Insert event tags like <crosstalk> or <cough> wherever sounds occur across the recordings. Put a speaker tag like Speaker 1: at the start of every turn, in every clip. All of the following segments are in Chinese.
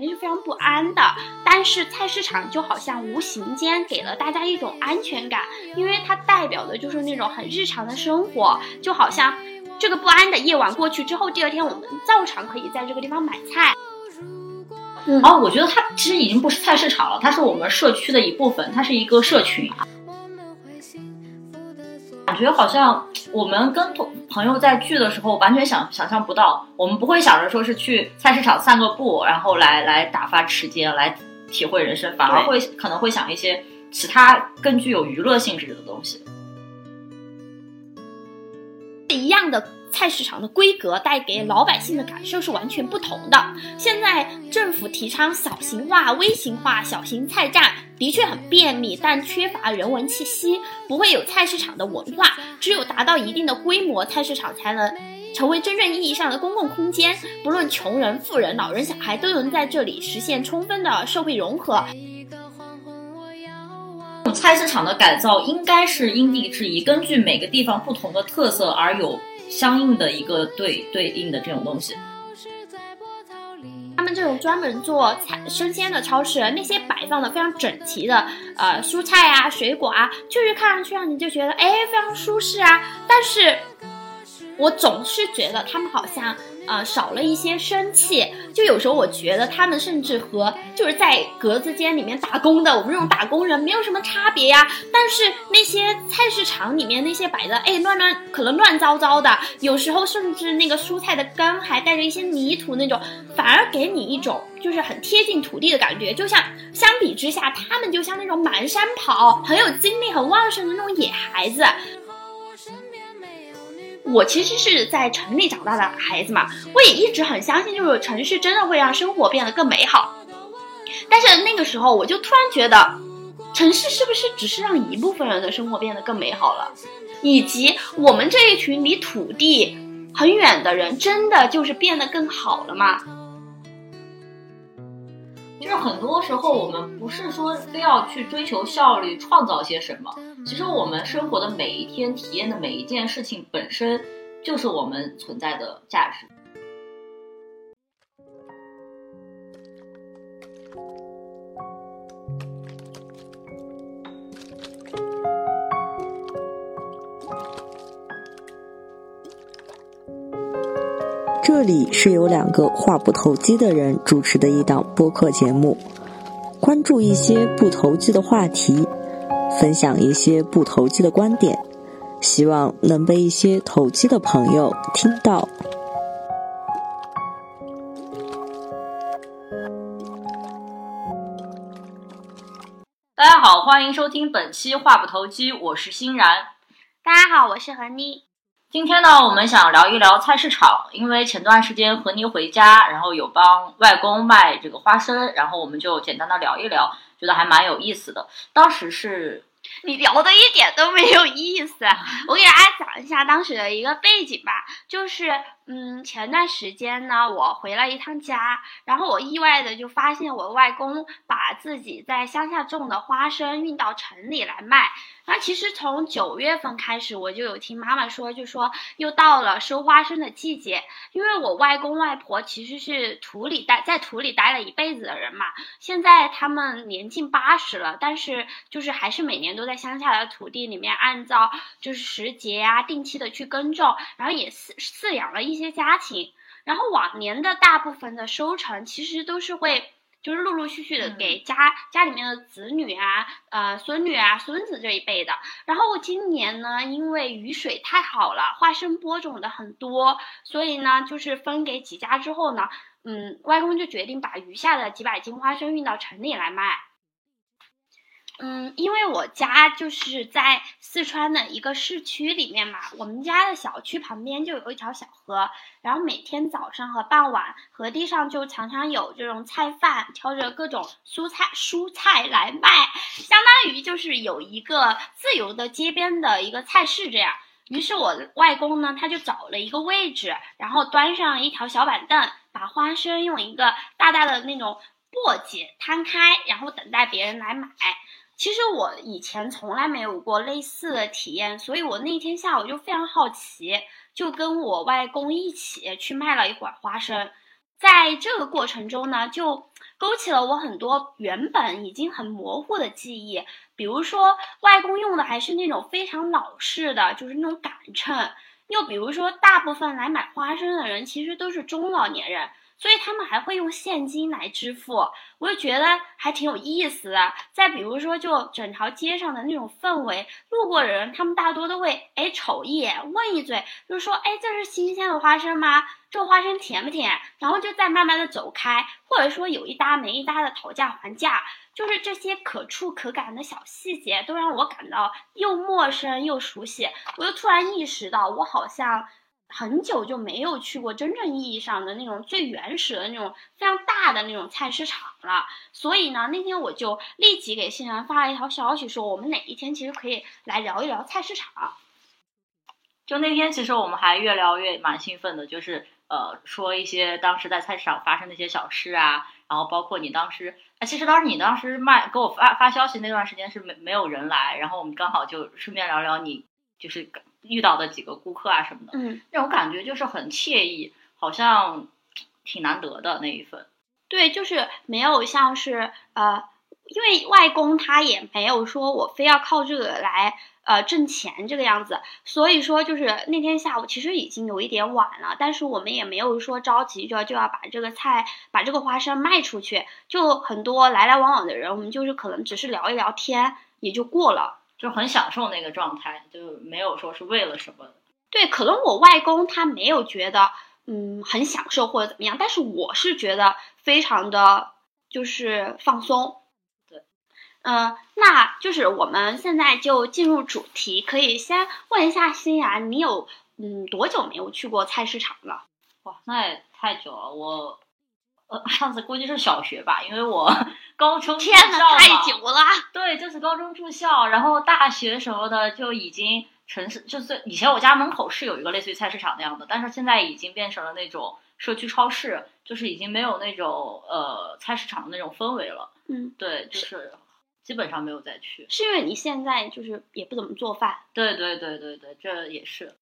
Speaker 1: 肯定是非常不安的，但是菜市场就好像无形间给了大家一种安全感，因为它代表的就是那种很日常的生活，就好像这个不安的夜晚过去之后，第二天我们照常可以在这个地方买菜。
Speaker 2: 哦，我觉得它其实已经不是菜市场了，它是我们社区的一部分，它是一个社群。感觉好像我们跟同朋友在聚的时候，完全想想象不到，我们不会想着说是去菜市场散个步，然后来来打发时间，来体会人生，反而会可能会想一些其他更具有娱乐性质的东西。
Speaker 1: 一样的。菜市场的规格带给老百姓的感受是完全不同的。现在政府提倡小型化、微型化、小型菜站，的确很便利，但缺乏人文气息，不会有菜市场的文化。只有达到一定的规模，菜市场才能成为真正意义上的公共空间。不论穷人、富人、老人、小孩，都能在这里实现充分的社会融合。
Speaker 2: 菜市场的改造应该是因地制宜，根据每个地方不同的特色而有。相应的一个对对应的这种东西，
Speaker 1: 他们这种专门做菜生鲜的超市，那些摆放的非常整齐的呃蔬菜啊、水果啊，确实看上去让你就觉得哎非常舒适啊。但是，我总是觉得他们好像。啊，少了一些生气，就有时候我觉得他们甚至和就是在格子间里面打工的我们这种打工人没有什么差别呀。但是那些菜市场里面那些摆的，哎，乱乱可能乱糟糟的，有时候甚至那个蔬菜的根还带着一些泥土那种，反而给你一种就是很贴近土地的感觉。就像相比之下，他们就像那种满山跑、很有精力、很旺盛的那种野孩子。我其实是在城里长大的孩子嘛，我也一直很相信，就是城市真的会让生活变得更美好。但是那个时候，我就突然觉得，城市是不是只是让一部分人的生活变得更美好了？以及我们这一群离土地很远的人，真的就是变得更好了吗？
Speaker 2: 就很多时候，我们不是说非要去追求效率，创造些什么。其实我们生活的每一天，体验的每一件事情，本身就是我们存在的价值。
Speaker 3: 这里是由两个话不投机的人主持的一档播客节目，关注一些不投机的话题。分享一些不投机的观点，希望能被一些投机的朋友听到。
Speaker 2: 大家好，欢迎收听本期话不投机，我是欣然。
Speaker 1: 大家好，我是何妮。
Speaker 2: 今天呢，我们想聊一聊菜市场，因为前段时间和妮回家，然后有帮外公卖这个花生，然后我们就简单的聊一聊。觉得还蛮有意思的，当时是
Speaker 1: 你聊的一点都没有意思。<laughs> 我给大家讲一下当时的一个背景吧，就是嗯，前段时间呢，我回了一趟家，然后我意外的就发现我外公把自己在乡下种的花生运到城里来卖。那其实从九月份开始，我就有听妈妈说，就说又到了收花生的季节。因为我外公外婆其实是土里待在土里待了一辈子的人嘛，现在他们年近八十了，但是就是还是每年都在乡下的土地里面按照就是时节啊，定期的去耕种，然后也饲饲养了一些家庭。然后往年的大部分的收成其实都是会。就是陆陆续续的给家家里面的子女啊、呃孙女啊、孙子这一辈的。然后今年呢，因为雨水太好了，花生播种的很多，所以呢，就是分给几家之后呢，嗯，外公就决定把余下的几百斤花生运到城里来卖。嗯，因为我家就是在四川的一个市区里面嘛，我们家的小区旁边就有一条小河，然后每天早上和傍晚，河堤上就常常有这种菜贩挑着各种蔬菜蔬菜来卖，相当于就是有一个自由的街边的一个菜市这样。于是我外公呢，他就找了一个位置，然后端上一条小板凳，把花生用一个大大的那种簸箕摊开，然后等待别人来买。其实我以前从来没有过类似的体验，所以我那天下午就非常好奇，就跟我外公一起去卖了一会儿花生。在这个过程中呢，就勾起了我很多原本已经很模糊的记忆，比如说外公用的还是那种非常老式的，就是那种杆秤。又比如说，大部分来买花生的人其实都是中老年人，所以他们还会用现金来支付，我就觉得还挺有意思的。再比如说，就整条街上的那种氛围，路过的人他们大多都会哎瞅一眼，问一嘴，就是说哎这是新鲜的花生吗？这花生甜不甜？然后就再慢慢的走开，或者说有一搭没一搭的讨价还价。就是这些可触可感的小细节，都让我感到又陌生又熟悉。我就突然意识到，我好像很久就没有去过真正意义上的那种最原始的那种非常大的那种菜市场了。所以呢，那天我就立即给欣然发了一条消息，说我们哪一天其实可以来聊一聊菜市场。
Speaker 2: 就那天，其实我们还越聊越蛮兴奋的，就是呃，说一些当时在菜市场发生的一些小事啊。然后包括你当时，哎，其实当时你当时卖给我发发消息那段时间是没没有人来，然后我们刚好就顺便聊聊你就是遇到的几个顾客啊什么的，
Speaker 1: 嗯，
Speaker 2: 那种感觉就是很惬意，好像挺难得的那一份。
Speaker 1: 对，就是没有像是呃，因为外公他也没有说我非要靠这个来。呃，挣钱这个样子，所以说就是那天下午其实已经有一点晚了，但是我们也没有说着急就要就要把这个菜把这个花生卖出去，就很多来来往往的人，我们就是可能只是聊一聊天也就过了，
Speaker 2: 就很享受那个状态，就没有说是为了什么。
Speaker 1: 对，可能我外公他没有觉得嗯很享受或者怎么样，但是我是觉得非常的就是放松。对嗯，那就是我们现在就进入主题，可以先问一下欣然，你有嗯多久没有去过菜市场了？
Speaker 2: 哇，那也太久了，我呃上次估计是小学吧，因为我 <laughs> 高中
Speaker 1: 天呐，太久了。
Speaker 2: 对，就是高中住校，然后大学什么的就已经城市，就是以前我家门口是有一个类似于菜市场那样的，但是现在已经变成了那种社区超市，就是已经没有那种呃菜市场的那种氛围了。
Speaker 1: 嗯，
Speaker 2: 对，就是。基本上没有再去，
Speaker 1: 是因为你现在就是也不怎么做饭。
Speaker 2: 对对对对对，这也是，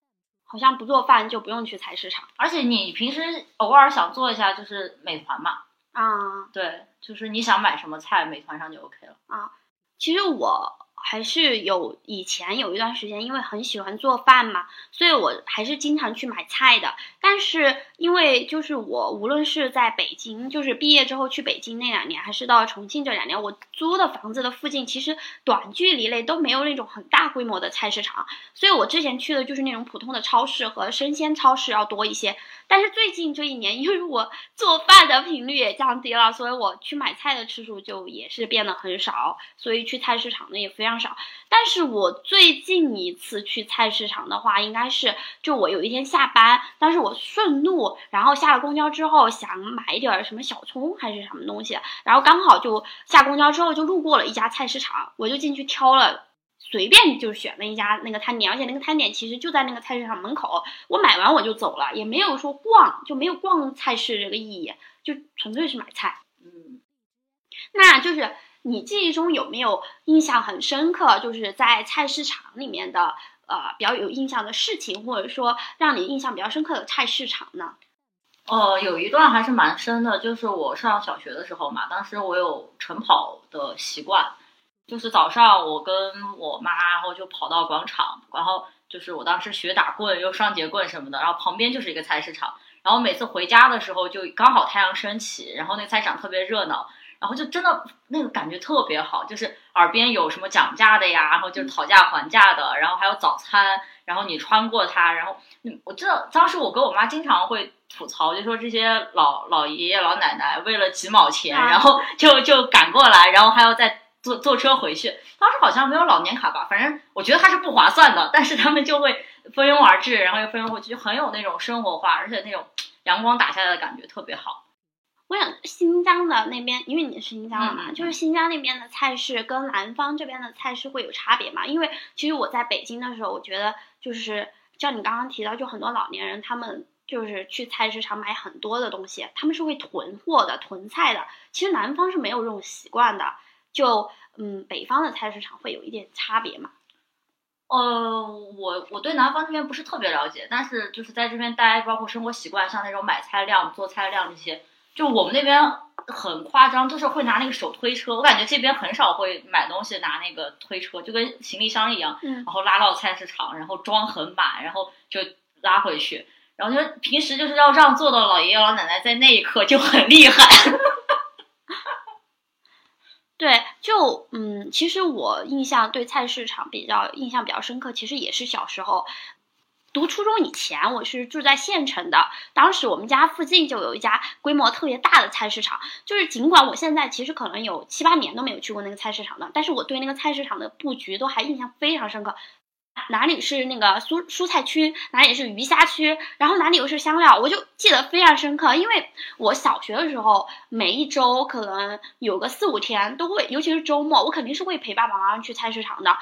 Speaker 1: 好像不做饭就不用去菜市场，
Speaker 2: 而且你平时偶尔想做一下，就是美团嘛。
Speaker 1: 啊，
Speaker 2: 对，就是你想买什么菜，美团上就 OK 了。
Speaker 1: 啊，其实我。还是有以前有一段时间，因为很喜欢做饭嘛，所以我还是经常去买菜的。但是因为就是我无论是在北京，就是毕业之后去北京那两年，还是到重庆这两年，我租的房子的附近，其实短距离内都没有那种很大规模的菜市场，所以我之前去的就是那种普通的超市和生鲜超市要多一些。但是最近这一年，<laughs> 因为我做饭的频率也降低了，所以我去买菜的次数就也是变得很少，所以去菜市场的也非常少。但是我最近一次去菜市场的话，应该是就我有一天下班，但是我顺路，然后下了公交之后想买一点什么小葱还是什么东西，然后刚好就下公交之后就路过了一家菜市场，我就进去挑了。随便就选了一家那个摊点，而且那个摊点其实就在那个菜市场门口。我买完我就走了，也没有说逛，就没有逛菜市这个意义，就纯粹是买菜。
Speaker 2: 嗯，
Speaker 1: 那就是你记忆中有没有印象很深刻，就是在菜市场里面的呃比较有印象的事情，或者说让你印象比较深刻的菜市场呢？
Speaker 2: 哦，有一段还是蛮深的，就是我上小学的时候嘛，当时我有晨跑的习惯。就是早上，我跟我妈，然后就跑到广场，然后就是我当时学打棍，又双节棍什么的，然后旁边就是一个菜市场，然后每次回家的时候就刚好太阳升起，然后那菜场特别热闹，然后就真的那个感觉特别好，就是耳边有什么讲价的呀，然后就是讨价还价的，然后还有早餐，然后你穿过它，然后嗯，我知道当时我跟我妈经常会吐槽，就说这些老老爷爷老奶奶为了几毛钱，然后就就赶过来，然后还要再。坐坐车回去，当时好像没有老年卡吧，反正我觉得它是不划算的。但是他们就会蜂拥而至，然后又蜂拥回去，就很有那种生活化，而且那种阳光打下来的感觉特别好。
Speaker 1: 我想新疆的那边，因为你是新疆的嘛，就是新疆那边的菜市跟南方这边的菜市会有差别嘛？因为其实我在北京的时候，我觉得就是像你刚刚提到，就很多老年人他们就是去菜市场买很多的东西，他们是会囤货的、囤菜的。其实南方是没有这种习惯的。就嗯，北方的菜市场会有一点差别嘛？
Speaker 2: 呃，我我对南方这边不是特别了解，但是就是在这边待，包括生活习惯，像那种买菜量、做菜量这些，就我们那边很夸张，就是会拿那个手推车。我感觉这边很少会买东西拿那个推车，就跟行李箱一样，
Speaker 1: 嗯
Speaker 2: 然后拉到菜市场，然后装很满，然后就拉回去。然后就平时就是要让座的老爷爷老奶奶在那一刻就很厉害。
Speaker 1: 对，就嗯，其实我印象对菜市场比较印象比较深刻，其实也是小时候。读初中以前，我是住在县城的。当时我们家附近就有一家规模特别大的菜市场，就是尽管我现在其实可能有七八年都没有去过那个菜市场了，但是我对那个菜市场的布局都还印象非常深刻。哪里是那个蔬蔬菜区，哪里是鱼虾区，然后哪里又是香料，我就记得非常深刻。因为我小学的时候，每一周可能有个四五天都会，尤其是周末，我肯定是会陪爸爸妈妈去菜市场的。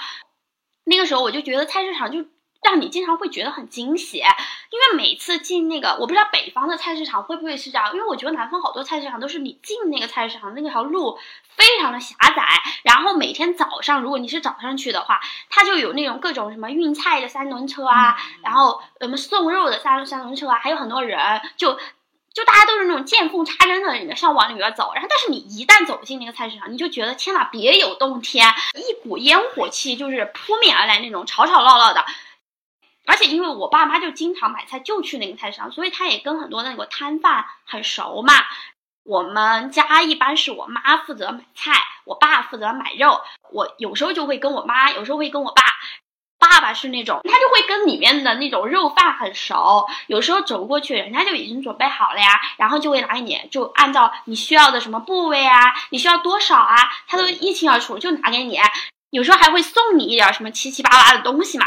Speaker 1: 那个时候我就觉得菜市场就让你经常会觉得很惊喜，因为每次进那个，我不知道北方的菜市场会不会是这样，因为我觉得南方好多菜市场都是你进那个菜市场那条路非常的狭窄，然后每天早上如果你是早上去的话，它就有那种各种什么运菜的三轮车啊，然后什么送肉的三三轮车啊，还有很多人就。就大家都是那种见缝插针的，里面上往里面走，然后但是你一旦走进那个菜市场，你就觉得天呐，别有洞天，一股烟火气就是扑面而来那种吵吵闹闹的。而且因为我爸妈就经常买菜就去那个菜市场，所以他也跟很多那个摊贩很熟嘛。我们家一般是我妈负责买菜，我爸负责买肉。我有时候就会跟我妈，有时候会跟我爸。爸爸是那种，他就会跟里面的那种肉贩很熟，有时候走过去，人家就已经准备好了呀，然后就会拿给你，就按照你需要的什么部位啊，你需要多少啊，他都一清二楚，就拿给你。有时候还会送你一点什么七七八八的东西嘛。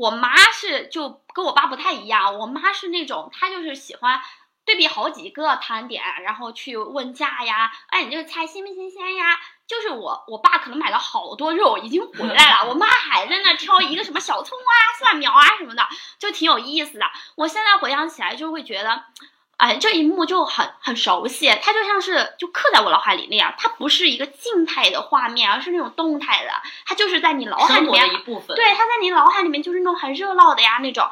Speaker 1: 我妈是就跟我爸不太一样，我妈是那种，她就是喜欢。对比好几个摊点，然后去问价呀，哎，你这个菜新不新鲜呀？就是我，我爸可能买了好多肉，已经回来了，我妈还在那挑一个什么小葱啊、蒜苗啊什么的，就挺有意思的。我现在回想起来，就会觉得，哎，这一幕就很很熟悉，它就像是就刻在我脑海里那样，它不是一个静态的画面，而是那种动态的，它就是在你脑海里面
Speaker 2: 的一部分。
Speaker 1: 对，它在你脑海里面就是那种很热闹的呀那种。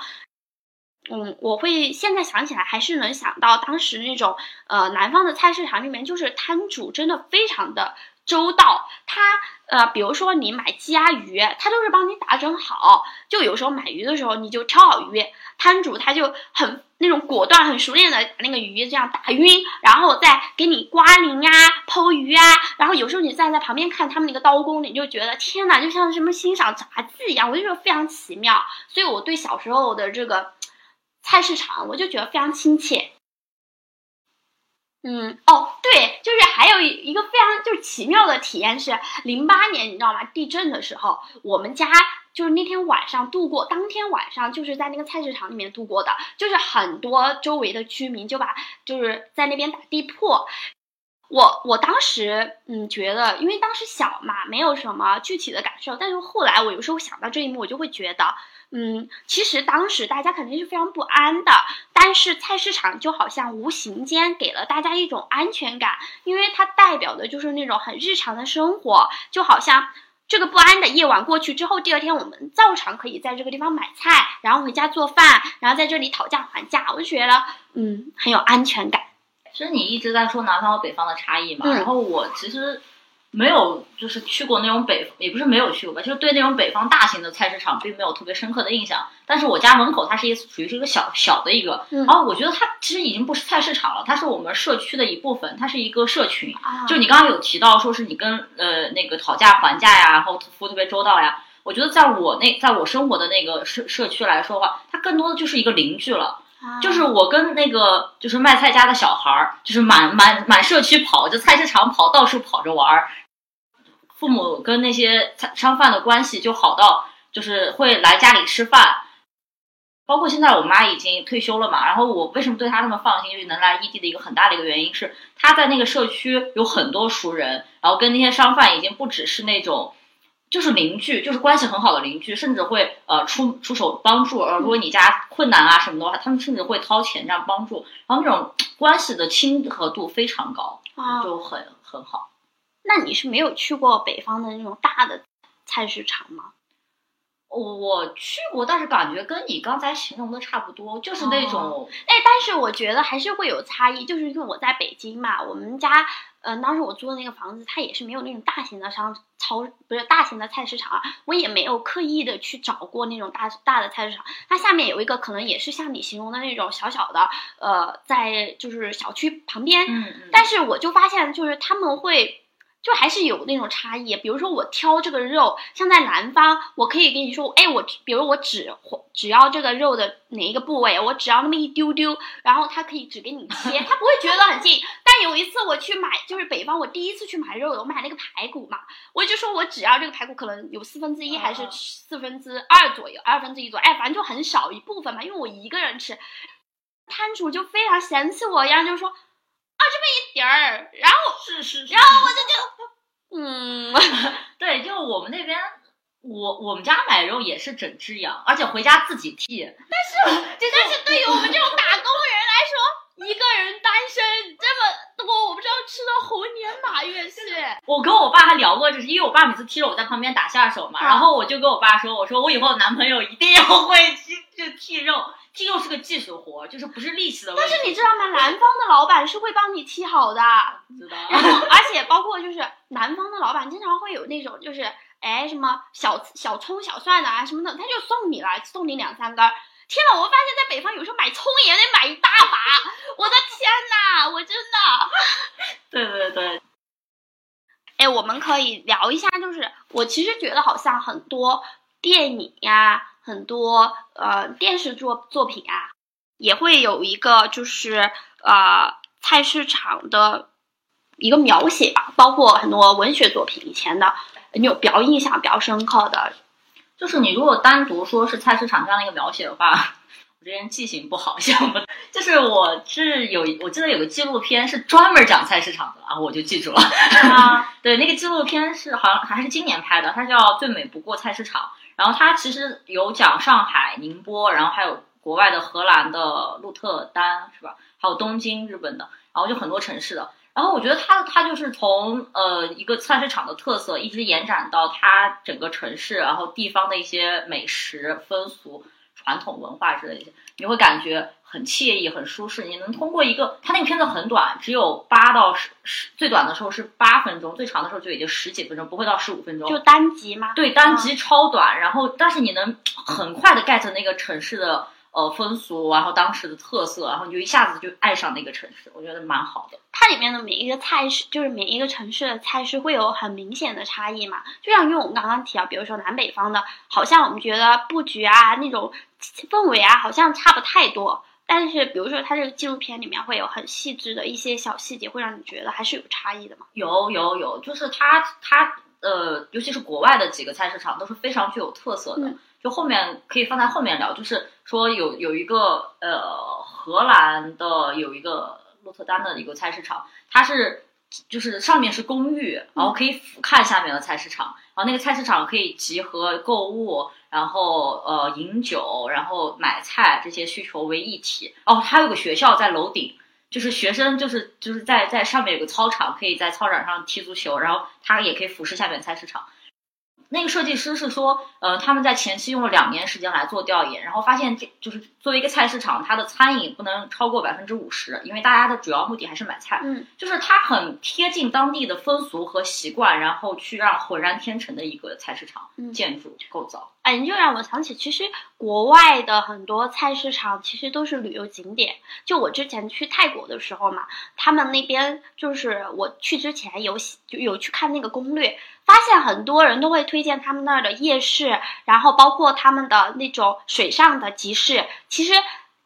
Speaker 1: 嗯，我会现在想起来还是能想到当时那种呃南方的菜市场里面，就是摊主真的非常的周到。他呃，比如说你买鸡鸭鱼，他都是帮你打整好。就有时候买鱼的时候，你就挑好鱼，摊主他就很那种果断、很熟练的把那个鱼这样打晕，然后再给你刮鳞啊、剖鱼啊。然后有时候你站在旁边看他们那个刀工，你就觉得天哪，就像什么欣赏杂技一样，我就觉得非常奇妙。所以我对小时候的这个。菜市场，我就觉得非常亲切。嗯，哦，对，就是还有一一个非常就是奇妙的体验是，零八年你知道吗？地震的时候，我们家就是那天晚上度过，当天晚上就是在那个菜市场里面度过的，就是很多周围的居民就把就是在那边打地铺。我我当时嗯觉得，因为当时小嘛，没有什么具体的感受，但是后来我有时候想到这一幕，我就会觉得。嗯，其实当时大家肯定是非常不安的，但是菜市场就好像无形间给了大家一种安全感，因为它代表的就是那种很日常的生活，就好像这个不安的夜晚过去之后，第二天我们照常可以在这个地方买菜，然后回家做饭，然后在这里讨价还价，我就觉得嗯很有安全感。
Speaker 2: 其实你一直在说南方和北方的差异嘛，
Speaker 1: 嗯
Speaker 2: 然后我其实。没有，就是去过那种北，也不是没有去过吧，就是对那种北方大型的菜市场并没有特别深刻的印象。但是我家门口它是一属于是一个小小的一个，
Speaker 1: 嗯
Speaker 2: 然后我觉得它其实已经不是菜市场了，它是我们社区的一部分，它是一个社群。
Speaker 1: 啊
Speaker 2: 就你刚刚有提到说是你跟呃那个讨价还价呀，然后服务特别周到呀，我觉得在我那在我生活的那个社社区来说的话，它更多的就是一个邻居了。就是我跟那个就是卖菜家的小孩儿，就是满满满社区跑，就菜市场跑，到处跑着玩儿。父母跟那些商贩的关系就好到，就是会来家里吃饭。包括现在我妈已经退休了嘛，然后我为什么对她那么放心，就是能来异地的一个很大的一个原因是，她在那个社区有很多熟人，然后跟那些商贩已经不只是那种。就是邻居，就是关系很好的邻居，甚至会呃出出手帮助。呃，如果你家困难啊什么的话，他们甚至会掏钱这样帮助。然后那种关系的亲和度非常高，
Speaker 1: 啊，
Speaker 2: 就很很好。
Speaker 1: 那你是没有去过北方的那种大的菜市场吗？
Speaker 2: 我我去过，但是感觉跟你刚才形容的差不多，就是那种，
Speaker 1: 哎，但是我觉得还是会有差异，就是因为我在北京嘛，我们家，嗯，当时我租的那个房子，它也是没有那种大型的商超，不是大型的菜市场啊，我也没有刻意的去找过那种大大的菜市场。它下面有一个，可能也是像你形容的那种小小的，呃，在就是小区旁边，
Speaker 2: 嗯嗯，
Speaker 1: 但是我就发现，就是他们会。就还是有那种差异，比如说我挑这个肉，像在南方，我可以跟你说，哎，我比如我只只要这个肉的哪一个部位，我只要那么一丢丢，然后他可以只给你切，他不会觉得很近。但有一次我去买，就是北方，我第一次去买肉，我买那个排骨嘛，我就说我只要这个排骨可能有四分之一还是四分之二左右，二分之一左右，哎，反正就很少一部分嘛，因为我一个人吃，摊主就非常嫌弃我一样，就说。啊，这么一点儿，然后
Speaker 2: 是是，
Speaker 1: 然后我就就，嗯，<laughs>
Speaker 2: 对，就我们那边，我我们家买肉也是整只羊，而且回家自己剔。
Speaker 1: 但是，但是对于我们这种打工人来说，一个人单身这么多，我不知道吃到猴年马月是。
Speaker 2: 我跟我爸还聊过，就是因为我爸每次踢着我在旁边打下手嘛，然后我就跟我爸说，我说我以后男朋友一定要会去去剔肉。剔肉是个技术活，就是不是力气的问
Speaker 1: 题。但是你知道吗？南方的老板是会帮你剔好的，
Speaker 2: 知道。<laughs>
Speaker 1: 然后，而且包括就是南方的老板经常会有那种，就是哎什么小小葱小蒜的啊什么的，他就送你了，送你两三根。天呐，我发现在北方有时候买葱也得买一大把，我的天呐，我真的。
Speaker 2: 对对对。
Speaker 1: 哎，我们可以聊一下，就是我其实觉得好像很多电影呀。很多呃电视作作品啊，也会有一个就是呃菜市场的一个描写吧，包括很多文学作品以前的，你有比较印象比较深刻的，
Speaker 2: 就是你如果单独说是菜市场这样的一个描写的话，我这人记性不好，<laughs> 像不，就是我是有我记得有个纪录片是专门讲菜市场的啊，我就记住了，<laughs> 啊对，那个纪录片是好像还是今年拍的，它叫《最美不过菜市场》。然后它其实有讲上海、宁波，然后还有国外的荷兰的鹿特丹，是吧？还有东京，日本的，然后就很多城市的。然后我觉得它它就是从呃一个菜市场的特色，一直延展到它整个城市，然后地方的一些美食风俗。传统文化之类的，你会感觉很惬意、很舒适。你能通过一个，它那个片子很短，只有八到十十，最短的时候是八分钟，最长的时候就已经十几分钟，不会到十五分钟。
Speaker 1: 就单集吗？
Speaker 2: 对，单集超短。然后，但是你能很快的 get 那个城市的。呃，风俗，然后当时的特色，然后你就一下子就爱上那个城市，我觉得蛮好的。
Speaker 1: 它里面的每一个菜式，就是每一个城市的菜式会有很明显的差异嘛？就像因为我们刚刚提到，比如说南北方的，好像我们觉得布局啊，那种氛围啊，好像差不太多。但是，比如说它这个纪录片里面会有很细致的一些小细节，会让你觉得还是有差异的嘛？
Speaker 2: 有有有，就是它它呃，尤其是国外的几个菜市场都是非常具有特色的。就后面可以放在后面聊，就是说有有一个呃荷兰的有一个鹿特丹的一个菜市场，它是就是上面是公寓，然后可以俯瞰下面的菜市场，然后那个菜市场可以集合购物，然后呃饮酒，然后买菜这些需求为一体。哦，还有个学校在楼顶，就是学生就是就是在在上面有个操场，可以在操场上踢足球，然后它也可以俯视下面菜市场。那个设计师是说，呃，他们在前期用了两年时间来做调研，然后发现这就是作为一个菜市场，它的餐饮不能超过百分之五十，因为大家的主要目的还是买菜。
Speaker 1: 嗯，
Speaker 2: 就是它很贴近当地的风俗和习惯，然后去让浑然天成的一个菜市场建筑构造。
Speaker 1: 哎，你就让我想起，其实国外的很多菜市场其实都是旅游景点。就我之前去泰国的时候嘛，他们那边就是我去之前有就有去看那个攻略。发现很多人都会推荐他们那儿的夜市，然后包括他们的那种水上的集市，其实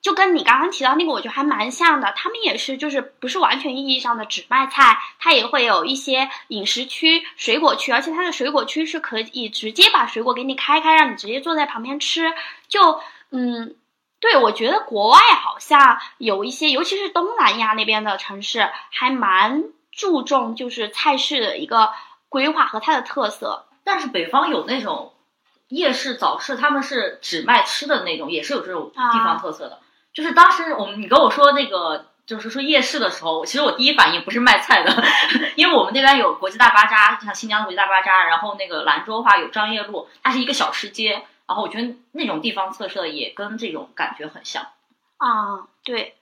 Speaker 1: 就跟你刚刚提到那个，我觉得还蛮像的。他们也是，就是不是完全意义上的只卖菜，它也会有一些饮食区、水果区，而且它的水果区是可以直接把水果给你开开，让你直接坐在旁边吃。就嗯，对我觉得国外好像有一些，尤其是东南亚那边的城市，还蛮注重就是菜市的一个。规划和它的特色，
Speaker 2: 但是北方有那种夜市早市，他们是只卖吃的那种，也是有这种地方特色的。就是当时我们你跟我说那个，就是说夜市的时候，其实我第一反应不是卖菜的，<laughs> 因为我们那边有国际大巴扎，就像新疆的国际大巴扎，然后那个兰州话有张掖路，它是一个小吃街，然后我觉得那种地方特色也跟这种感觉很像。
Speaker 1: 啊，对。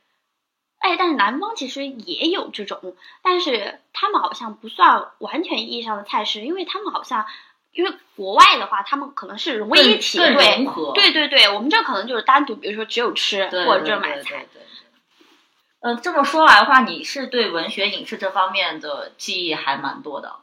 Speaker 1: 哎，但是南方其实也有这种，但是他们好像不算完全意义上的菜市，因为他们好像，因为国外的话，他们可能是融为一体，
Speaker 2: 更
Speaker 1: 对
Speaker 2: 融合。
Speaker 1: 对对对，我们这可能就是单独，比如说只有吃或者只
Speaker 2: 对对对
Speaker 1: 有买菜。
Speaker 2: 对对呃，这么说来的话，你是对文学、影视这方面的记忆还蛮多的。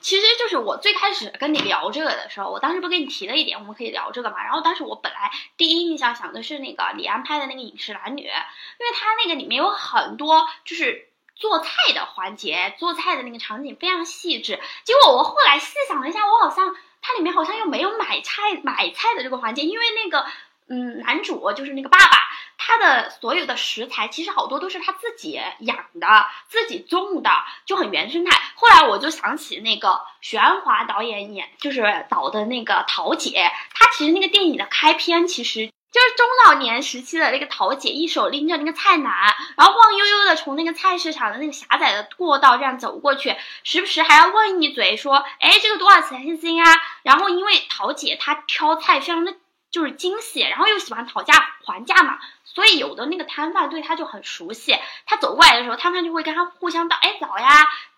Speaker 1: 其实就是我最开始跟你聊这个的时候，我当时不跟你提了一点，我们可以聊这个嘛。然后当时我本来第一印象想的是那个李安拍的那个《饮食男女》，因为他那个里面有很多就是做菜的环节，做菜的那个场景非常细致。结果我后来细想了一下，我好像它里面好像又没有买菜买菜的这个环节，因为那个嗯男主就是那个爸爸。他的所有的食材其实好多都是他自己养的、自己种的，就很原生态。后来我就想起那个许鞍华导演演就是导的那个桃姐，她其实那个电影的开篇其实就是中老年时期的那个桃姐，一手拎着那个菜篮，然后晃悠悠的从那个菜市场的那个狭窄的过道这样走过去，时不时还要问一嘴说：“哎，这个多少钱一斤啊？”然后因为桃姐她挑菜非常的就是精细，然后又喜欢讨价还价嘛，所以有的那个摊贩对他就很熟悉。他走过来的时候，摊贩就会跟他互相道：“哎，早呀，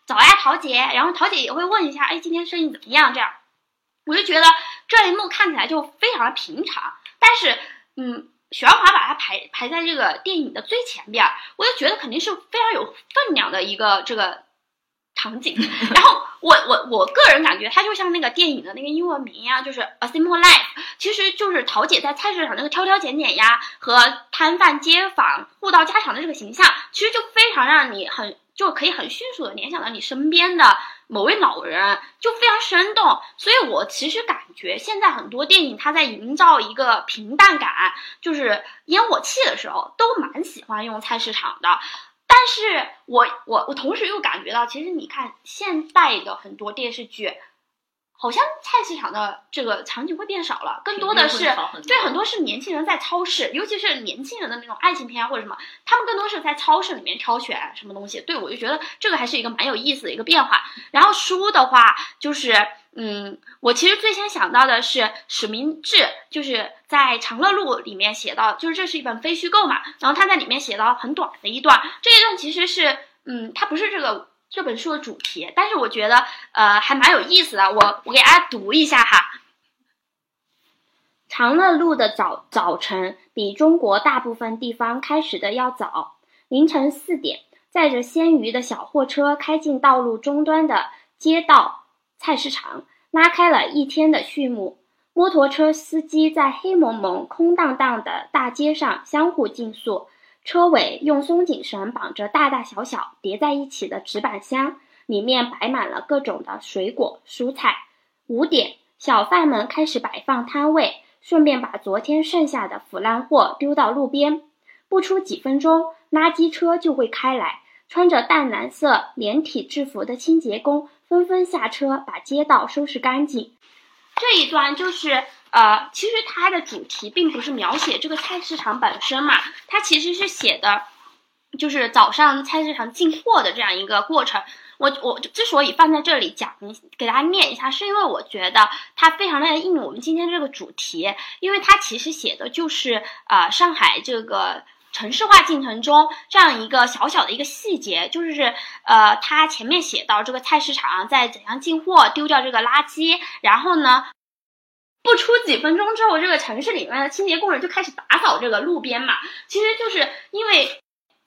Speaker 1: 早呀，桃姐。”然后桃姐也会问一下：“哎，今天生意怎么样？”这样，我就觉得这一幕看起来就非常的平常，但是，嗯。许鞍华把它排排在这个电影的最前边儿，我就觉得肯定是非常有分量的一个这个场景。<laughs> 然后我我我个人感觉，它就像那个电影的那个英文名一样，就是 A Simple Life，其实就是桃姐在菜市场那个挑挑拣拣呀，和摊贩街坊互道家常的这个形象，其实就非常让你很就可以很迅速的联想到你身边的某位老人，就非常生动。所以我其实感觉现在很多电影它在营造一个平淡感，就是烟火气的时候，都蛮喜欢用菜市场的。但是我我我同时又感觉到，其实你看现代的很多电视剧，好像菜市场的这个场景会变少了，更多的是对很多是年轻人在超市，尤其是年轻人的那种爱情片啊或者什么，他们更多是在超市里面挑选什么东西。对我就觉得这个还是一个蛮有意思的一个变化。然后书的话，就是嗯，我其实最先想到的是史明志，就是在《长乐路》里面写到，就是这是一本非虚构嘛，然后他在里面写到很短的一段，这一段其实是嗯，它不是这个这本书的主题，但是我觉得呃还蛮有意思的，我我给大家读一下哈。长乐路的早早晨比中国大部分地方开始的要早。凌晨四点，载着鲜鱼的小货车开进道路终端的街道菜市场，拉开了一天的序幕。摩托车司机在黑蒙蒙、空荡荡的大街上相互竞速，车尾用松紧绳绑着大大小小叠在一起的纸板箱，里面摆满了各种的水果、蔬菜。五点，小贩们开始摆放摊位，顺便把昨天剩下的腐烂货丢到路边。不出几分钟，垃圾车就会开来，穿着淡蓝色连体制服的清洁工纷纷下车，把街道收拾干净。这一段就是呃，其实它的主题并不是描写这个菜市场本身嘛，它其实是写的，就是早上菜市场进货的这样一个过程。我我之所以放在这里讲，给大家念一下，是因为我觉得它非常的应我们今天这个主题，因为它其实写的就是呃上海这个。城市化进程中这样一个小小的一个细节，就是呃，他前面写到这个菜市场在怎样进货，丢掉这个垃圾，然后呢，不出几分钟之后，这个城市里面的清洁工人就开始打扫这个路边嘛。其实就是因为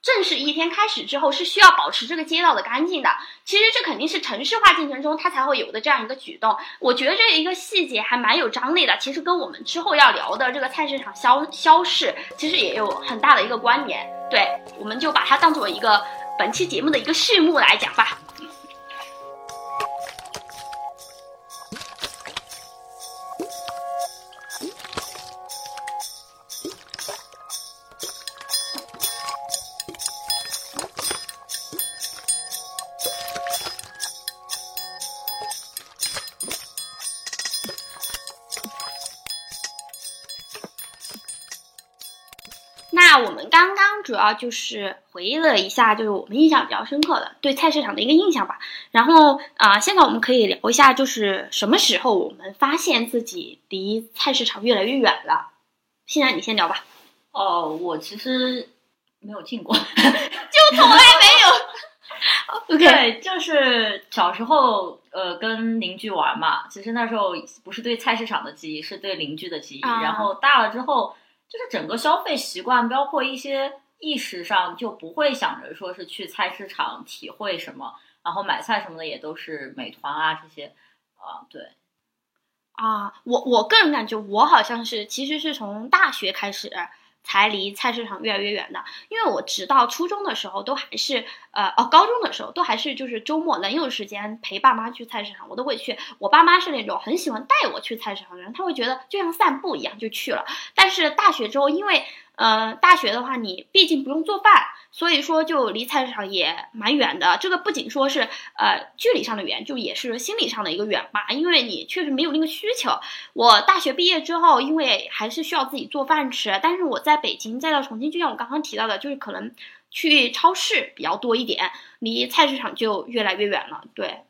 Speaker 1: 正式一天开始之后是需要保持这个街道的干净的。其实这肯定是城市化进程中它才会有的这样一个举动。我觉得这一个细节还蛮有张力的。其实跟我们之后要聊的这个菜市场消消逝，其实也有很大的一个关联。对，我们就把它当做一个本期节目的一个序幕来讲吧。要就是回忆了一下，就是我们印象比较深刻的对菜市场的一个印象吧。然后啊、现在我们可以聊一下，就是什么时候我们发现自己离菜市场越来越远了。现在你先聊吧，
Speaker 2: 哦，我其实没有进过。<laughs>
Speaker 1: 就从来没有。<laughs> OK，
Speaker 2: 对，就是小时候呃跟邻居玩嘛，其实那时候不是对菜市场的记忆，是对邻居的记忆。
Speaker 1: 啊
Speaker 2: 然后大了之后，就是整个消费习惯，包括一些意识上，就不会想着说是去菜市场体会什么，然后买菜什么的也都是美团啊这些。啊，对，
Speaker 1: 啊，我我个人感觉，我好像是其实是从大学开始才离菜市场越来越远的，因为我直到初中的时候都还是呃哦，高中的时候都还是就是周末能有时间陪爸妈去菜市场，我都会去。我爸妈是那种很喜欢带我去菜市场的人，他会觉得就像散步一样就去了。但是大学之后，因为呃大学的话，你毕竟不用做饭，所以说就离菜市场也蛮远的。这个不仅说是呃距离上的远，就也是心理上的一个远吧，因为你确实没有那个需求。我大学毕业之后，因为还是需要自己做饭吃，但是我在北京再到重庆，就像我刚刚提到的，就是可能去超市比较多一点，离菜市场就越来越远了。对，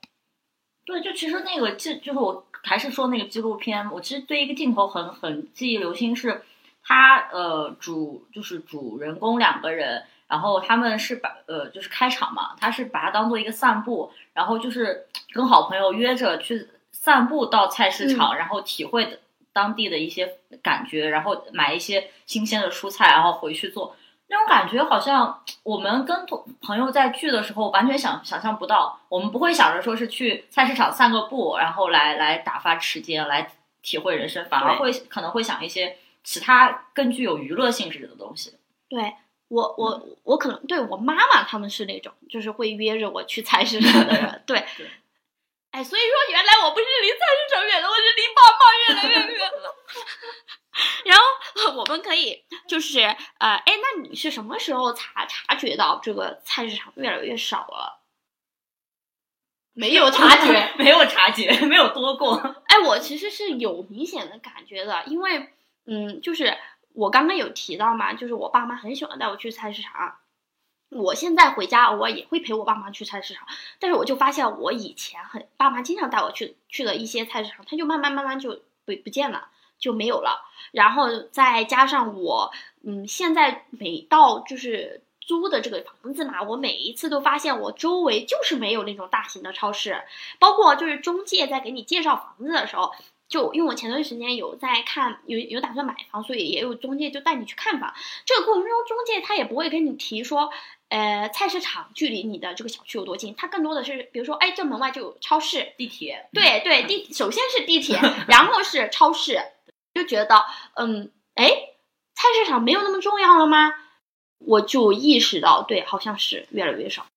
Speaker 2: 对，就其实那个就，就是我还是说那个纪录片，我其实对一个镜头很很记忆犹新，是他呃主就是主人公两个人，然后他们是把呃就是开场嘛，他是把它当做一个散步，然后就是跟好朋友约着去散步到菜市场，然后体会当地的一些感觉，然后买一些新鲜的蔬菜，然后回去做。那种感觉好像我们跟同朋友在聚的时候，完全想想象不到。我们不会想着说是去菜市场散个步，然后来来打发时间，来体会人生，反而会可能会想一些其他更具有娱乐性质的东西。
Speaker 1: 对我我我可能对我妈妈他们是那种就是会约着我去菜市 <laughs> 场的人，对
Speaker 2: 对。
Speaker 1: 哎，所以说原来我不是离菜市场远了，我是离爸妈越来越远了。<laughs> 然后我们可以就是呃，哎，那你是什么时候察察觉到这个菜市场越来越少了？<laughs> 没有察觉，
Speaker 2: 没有察觉，没有多过。
Speaker 1: 哎，我其实是有明显的感觉的，因为嗯，就是我刚刚有提到嘛，就是我爸妈很喜欢带我去菜市场。我现在回家偶尔也会陪我爸妈去菜市场，但是我就发现我以前很爸妈经常带我去去的一些菜市场，它就慢慢慢慢就不不见了，就没有了。然后再加上我，嗯，现在每到就是租的这个房子嘛，我每一次都发现我周围就是没有那种大型的超市，包括就是中介在给你介绍房子的时候。就因为我前段时间有在看，有有打算买房，所以也有中介就带你去看房。这个过程中，中介他也不会跟你提说，呃，菜市场距离你的这个小区有多近，他更多的是，比如说，哎，这门外就有超市，
Speaker 2: 地铁，
Speaker 1: 对对，地首先是地铁，然后是超市，就觉得，嗯，哎，菜市场没有那么重要了吗？我就意识到，对，好像是越来越少。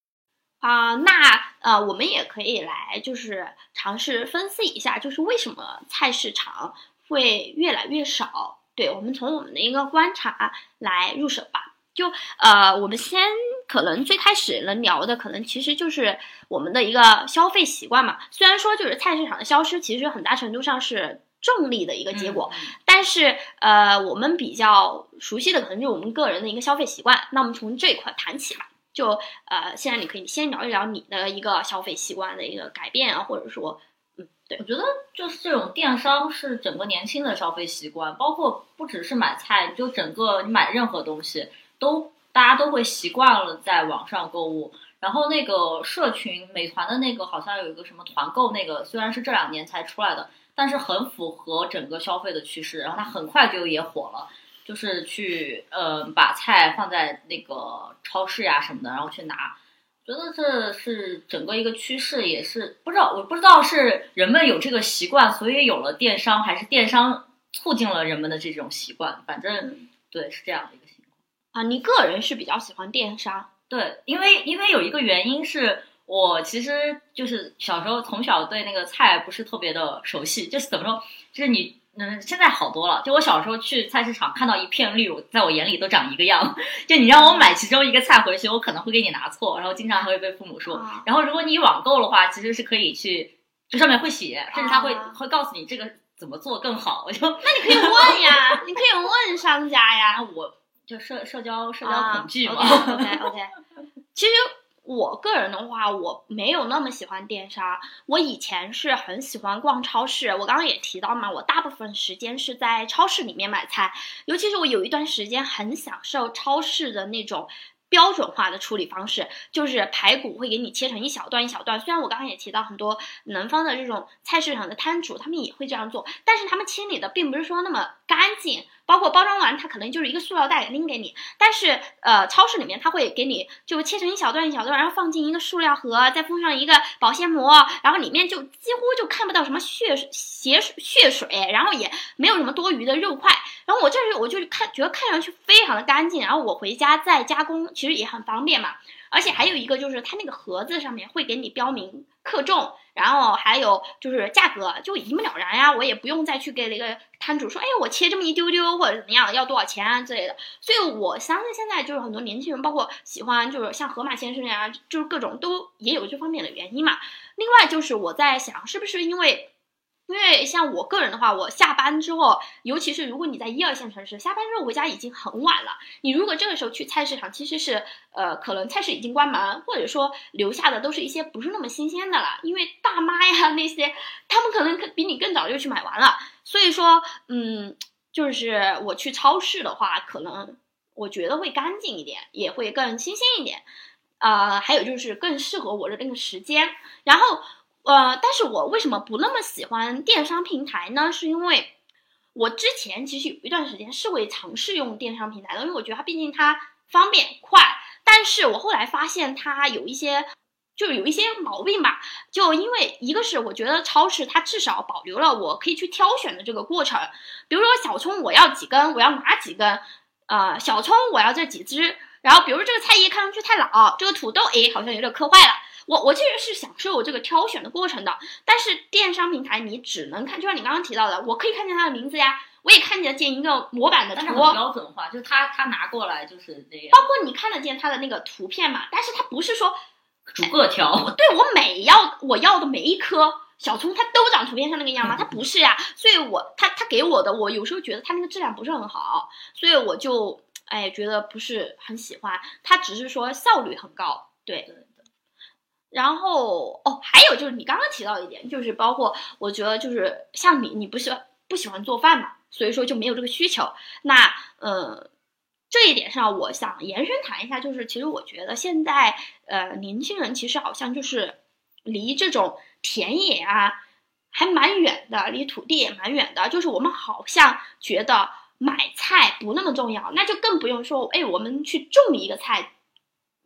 Speaker 1: 啊、那呃，我们也可以来就是尝试分析一下，就是为什么菜市场会越来越少？对，我们从我们的一个观察来入手吧。就呃，我们先可能最开始能聊的，可能其实就是我们的一个消费习惯嘛。虽然说就是菜市场的消失，其实很大程度上是重力的一个结果，
Speaker 2: 嗯
Speaker 1: 但是呃，我们比较熟悉的可能就是我们个人的一个消费习惯。那我们从这一块谈起吧。就呃，现在你可以先聊一聊你的一个消费习惯的一个改变啊，或者说，嗯，对
Speaker 2: 我，觉得就是这种电商是整个年轻的消费习惯，包括不只是买菜，就整个你买任何东西都大家都会习惯了在网上购物。然后那个社群美团的那个好像有一个什么团购，那个虽然是这两年才出来的，但是很符合整个消费的趋势。然后它很快就也火了，就是去呃把菜放在那个超市呀什么的，然后去拿。觉得这是整个一个趋势，也是不知道，我不知道是人们有这个习惯，所以有了电商，还是电商促进了人们的这种习惯。反正对，是这样的一个情况。
Speaker 1: 啊，你个人是比较喜欢电商，
Speaker 2: 对，因为因为有一个原因是我其实就是小时候从小对那个菜不是特别的熟悉，就是怎么说，就是你嗯现在好多了。就我小时候去菜市场看到一片绿，我在我眼里都长一个样。<laughs> 就你让我买其中一个菜回去，我可能会给你拿错，然后经常还会被父母说。
Speaker 1: 啊
Speaker 2: 然后如果你网购的话，其实是可以去，这上面会写，甚至他会、
Speaker 1: 啊
Speaker 2: 会告诉你这个怎么做更好。我 <laughs> 就
Speaker 1: 那你可以问呀，你可以问商家呀。
Speaker 2: 啊，我就社社交社交
Speaker 1: 啊
Speaker 2: 恐惧嘛。
Speaker 1: OK OK。其实我个人的话，我没有那么喜欢电商。我以前是很喜欢逛超市，我刚刚也提到嘛，我大部分时间是在超市里面买菜，尤其是我有一段时间很享受超市的那种。标准化的处理方式就是排骨会给你切成一小段一小段。虽然我刚刚也提到很多南方的这种菜市场的摊主，他们也会这样做，但是他们清理的并不是说那么干净。包括包装完，它可能就是一个塑料袋拎给你。但是呃，超市里面它会给你就切成一小段一小段，然后放进一个塑料盒，再封上一个保鲜膜，然后里面就几乎就看不到什么血血血水，然后也没有什么多余的肉块。然后我这是我就看觉得看上去非常的干净，然后我回家再加工其实也很方便嘛。而且还有一个就是它那个盒子上面会给你标明克重，然后还有就是价格就一目了然呀，我也不用再去给那个摊主说，哎，我切这么一丢丢或者怎么样要多少钱啊之类的。所以我相信现在就是很多年轻人，包括喜欢就是像河马先生呀，就是各种都也有这方面的原因嘛。另外就是我在想，是不是因为。因为像我个人的话，我下班之后，尤其是如果你在一二线城市，下班之后回家已经很晚了。你如果这个时候去菜市场，其实是呃，可能菜市已经关门，或者说留下的都是一些不是那么新鲜的了。因为大妈呀那些，他们可能比你更早就去买完了。所以说，嗯，就是我去超市的话，可能我觉得会干净一点，也会更新鲜一点。啊，还有就是更适合我的那个时间，然后。呃，但是我为什么不那么喜欢电商平台呢？是因为我之前其实有一段时间是会尝试用电商平台的，因为我觉得它毕竟它方便快。但是我后来发现它有一些，就有一些毛病吧。就因为一个是我觉得超市它至少保留了我可以去挑选的这个过程，比如说小葱我要几根，我要哪几根，呃，小葱我要这几只，然后比如这个菜叶看上去太老，这个土豆诶好像有点磕坏了。我我其实是享受这个挑选的过程的，但是电商平台你只能看，就像你刚刚提到的，我可以看见它的名字呀，我也看得见一个模板的图，
Speaker 2: 标准化，就是他他拿过来就是这样。
Speaker 1: 包括你看得见它的那个图片嘛，但是它不是说
Speaker 2: 逐个挑。
Speaker 1: 对我每要我要的每一颗小葱，它都长图片上那个样吗？它不是呀，所以我它它给我的，我有时候觉得它那个质量不是很好，所以我就哎觉得不是很喜欢。它只是说效率很高，对。然后哦，还有就是你刚刚提到一点，就是包括我觉得就是像你，你不喜欢不喜欢做饭嘛，所以说就没有这个需求。那呃，这一点上我想延伸谈一下，就是其实我觉得现在呃年轻人其实好像就是离这种田野啊还蛮远的，离土地也蛮远的，就是我们好像觉得买菜不那么重要，那就更不用说哎我们去种一个菜。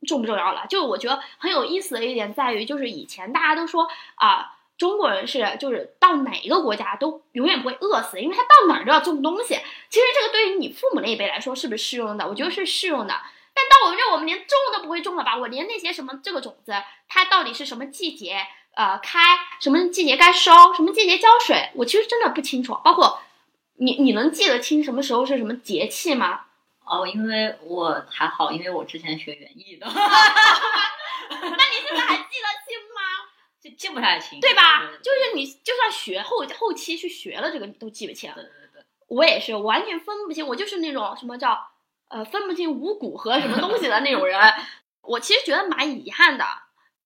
Speaker 1: 重不重要了？就是我觉得很有意思的一点在于，就是以前大家都说啊，中国人是就是到哪一个国家都永远不会饿死，因为他到哪儿都要种东西。其实这个对于你父母那一辈来说是不是适用的？我觉得是适用的。但到我们这，我们连种都不会种了吧？我连那些什么这个种子，它到底是什么季节呃开，什么季节该收，什么季节浇水，我其实真的不清楚。包括你，你能记得清什么时候是什么节气吗？
Speaker 2: 哦，因为我还好，因为我之前学园艺的。<laughs> 那
Speaker 1: 你现在还记得清吗？
Speaker 2: 就记不太清，
Speaker 1: 对吧？就是你就算学后后期去学了这个，你都记不清。
Speaker 2: 对对对，
Speaker 1: 我也是完全分不清，我就是那种什么叫呃分不清五谷和什么东西的那种人。<laughs> 我其实觉得蛮遗憾的。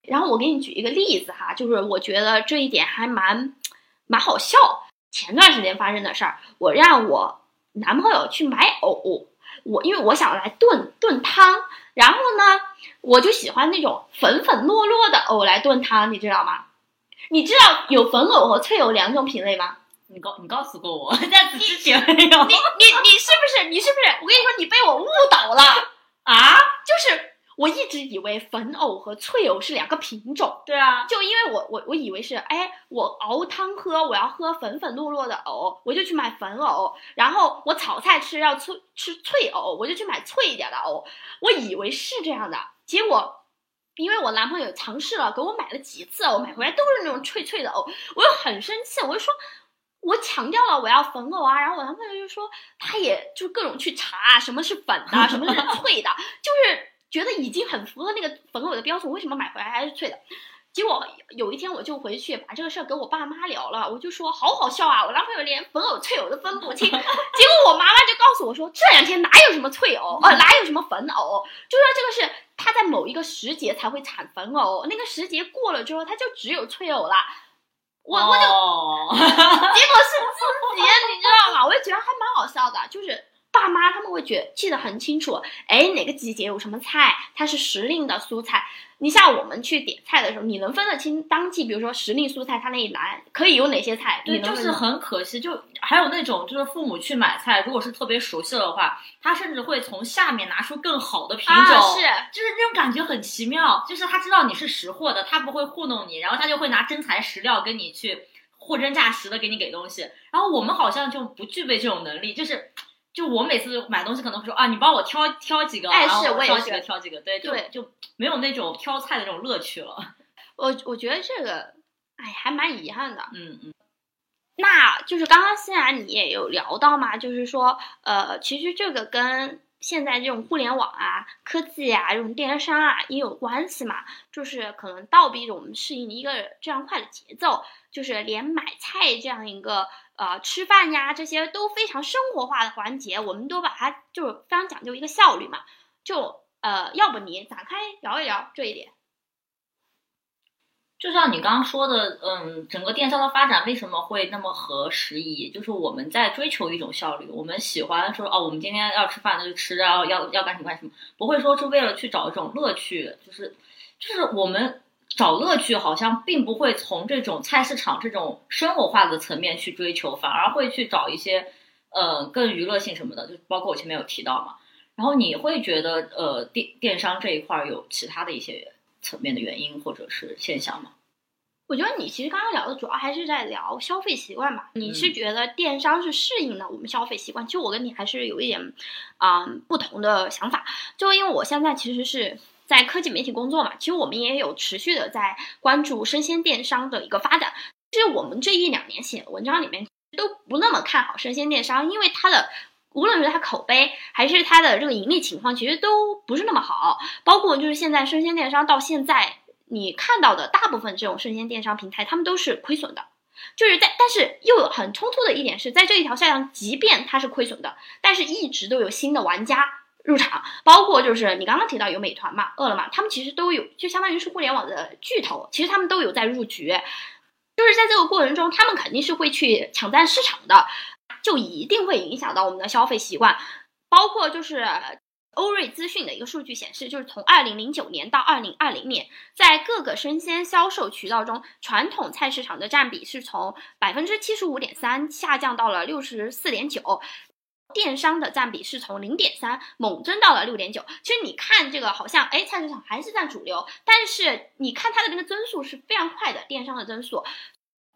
Speaker 1: 然后我给你举一个例子哈，就是我觉得这一点还蛮蛮好笑。前段时间发生的事儿，我让我男朋友去买藕。我因为我想来炖炖汤，然后呢，我就喜欢那种粉粉糯糯的藕来炖汤，你知道吗？你知道有粉藕和脆藕两种品类吗？
Speaker 2: 你告你告诉过我，在此之前没有。你你
Speaker 1: 你是不是你是不是？我跟你说，你被我误导了啊！就是。我一直以为粉藕和脆藕是两个品种，
Speaker 2: 对啊，
Speaker 1: 就因为我我我以为是，哎，我熬汤喝，我要喝粉粉糯糯的藕，我就去买粉藕，然后我炒菜吃要脆吃脆藕，我就去买脆一点的藕，我以为是这样的，结果，因为我男朋友尝试了，给我买了几次我，买回来都是那种脆脆的藕，我又很生气，我就说，我强调了我要粉藕啊，然后我男朋友就说，他也就各种去查什么是粉的，什么是脆的，就是。觉得已经很符合那个粉藕的标准，为什么买回来还是脆的？结果有一天我就回去把这个事儿跟我爸妈聊了，我就说好好笑啊，我男朋友连粉藕脆藕都分不清。<laughs> 结果我妈妈就告诉我说，这两天哪有什么脆藕，呃，<laughs> 哪有什么粉藕，就说这个是他在某一个时节才会产粉藕，那个时节过了之后，它就只有脆藕了。我我就
Speaker 2: 哦、<laughs>
Speaker 1: 结果是自己，你知道吗？我就觉得还蛮好笑的，就是爸妈他们会觉记得很清楚，哎，哪个季节有什么菜，它是时令的蔬菜。你像我们去点菜的时候，你能分得清当季，比如说时令蔬菜，它那一栏可以有哪些菜？
Speaker 2: 对，就是很可惜，就还有那种就是父母去买菜，如果是特别熟悉的话，他甚至会从下面拿出更好的品种，
Speaker 1: 啊，是
Speaker 2: 就是那种感觉很奇妙，就是他知道你是识货的，他不会糊弄你，然后他就会拿真材实料跟你去货真价实的给你给东西。然后我们好像就不具备这种能力，就是就我每次买东西可能会说啊，你帮我挑挑几个，
Speaker 1: 哎是我也是
Speaker 2: 个挑几个，对，就
Speaker 1: 对
Speaker 2: 就没有那种挑菜的那种乐趣了。<laughs>
Speaker 1: 我我觉得这个，哎，还蛮遗憾的。
Speaker 2: 嗯嗯，
Speaker 1: 那就是刚刚欣然你也有聊到嘛，就是说，呃，其实这个跟现在这种互联网啊、科技啊、这种电商啊也有关系嘛，就是可能倒逼着我们适应一个这样快的节奏，就是连买菜这样一个呃吃饭呀这些都非常生活化的环节，我们都把它就是非常讲究一个效率嘛，就呃，要不你展开聊一聊这一点？
Speaker 2: 就像你刚刚说的，嗯，整个电商的发展为什么会那么合时宜？就是我们在追求一种效率，我们喜欢说哦，我们今天要吃饭那就吃啊，要要干什么干什么，不会说是为了去找一种乐趣，就是就是我们找乐趣好像并不会从这种菜市场这种生活化的层面去追求，反而会去找一些呃更娱乐性什么的，就包括我前面有提到嘛。然后你会觉得呃电电商这一块儿有其他的一些层面的原因或者是现象吗？
Speaker 1: 我觉得你其实刚刚聊的主要还是在聊消费习惯吧。你是觉得电商是适应了我们消费习惯？其实我跟你还是有一点啊、嗯不同的想法。就因为我现在其实是在科技媒体工作嘛，其实我们也有持续的在关注生鲜电商的一个发展。其实我们这一两年写文章里面都不那么看好生鲜电商，因为它的。无论是它口碑还是它的这个盈利情况，其实都不是那么好。包括就是现在生鲜电商到现在，你看到的大部分这种生鲜电商平台，他们都是亏损的。就是在，但是又有很冲突的一点是在这一条线上，即便它是亏损的，但是一直都有新的玩家入场，包括就是你刚刚提到有美团嘛、饿了么，他们其实都有，就相当于是互联网的巨头，其实他们都有在入局。就是在这个过程中，他们肯定是会去抢占市场的，就一定会影响到我们的消费习惯，包括就是。欧瑞资讯的一个数据显示，就是从二零零九年到二零二零年，在各个生鲜销售渠道中，传统菜市场的占比是从百分之七十五点三下降到了六十四点九，电商的占比是从零点三猛增到了六点九。其实你看这个好像，哎，菜市场还是占主流，但是你看它的那个增速是非常快的，电商的增速。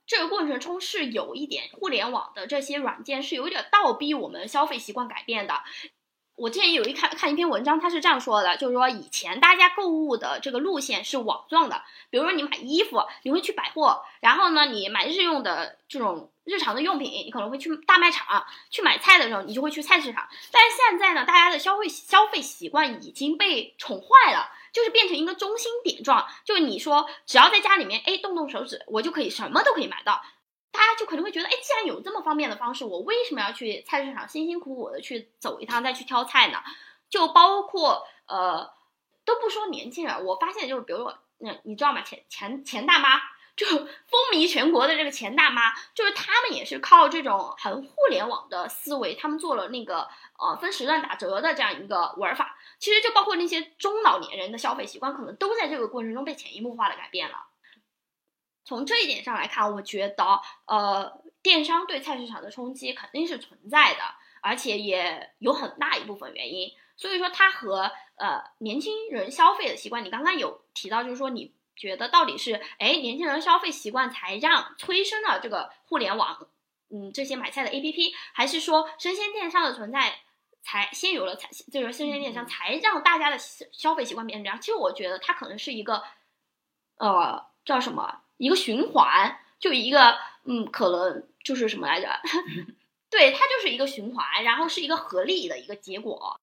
Speaker 1: 这个过程中是有一点互联网的这些软件是有一点倒逼我们消费习惯改变的。我之前有一看看一篇文章，他是这样说的，就是说以前大家购物的这个路线是网状的，比如说你买衣服，你会去百货，然后呢，你买日用的这种日常的用品，你可能会去大卖场；去买菜的时候，你就会去菜市场。但是现在呢，大家的消费消费习惯已经被宠坏了，就是变成一个中心点状，就是你说只要在家里面，哎，动动手指，我就可以什么都可以买到。大家就可能会觉得，哎，既然有这么方便的方式，我为什么要去菜市场辛辛苦苦的去走一趟再去挑菜呢？就包括呃，都不说年轻人，我发现就是，比如说，那你知道吗？钱钱钱大妈就风靡全国的这个钱大妈，就是他们也是靠这种很互联网的思维，他们做了那个呃分时段打折的这样一个玩法。其实就包括那些中老年人的消费习惯，可能都在这个过程中被潜移默化的改变了。从这一点上来看，我觉得，呃，电商对菜市场的冲击肯定是存在的，而且也有很大一部分原因。所以说，它和呃年轻人消费的习惯，你刚刚有提到，就是说你觉得到底是哎年轻人消费习惯才让催生了这个互联网，嗯，这些买菜的 APP，还是说生鲜电商的存在才先有了才就是生鲜电商才让大家的消费习惯变成这样？其实我觉得它可能是一个，呃，叫什么？一个循环，就一个嗯，可能就是什么来着？<laughs> 对，它就是一个循环，然后是一个合力的一个结果。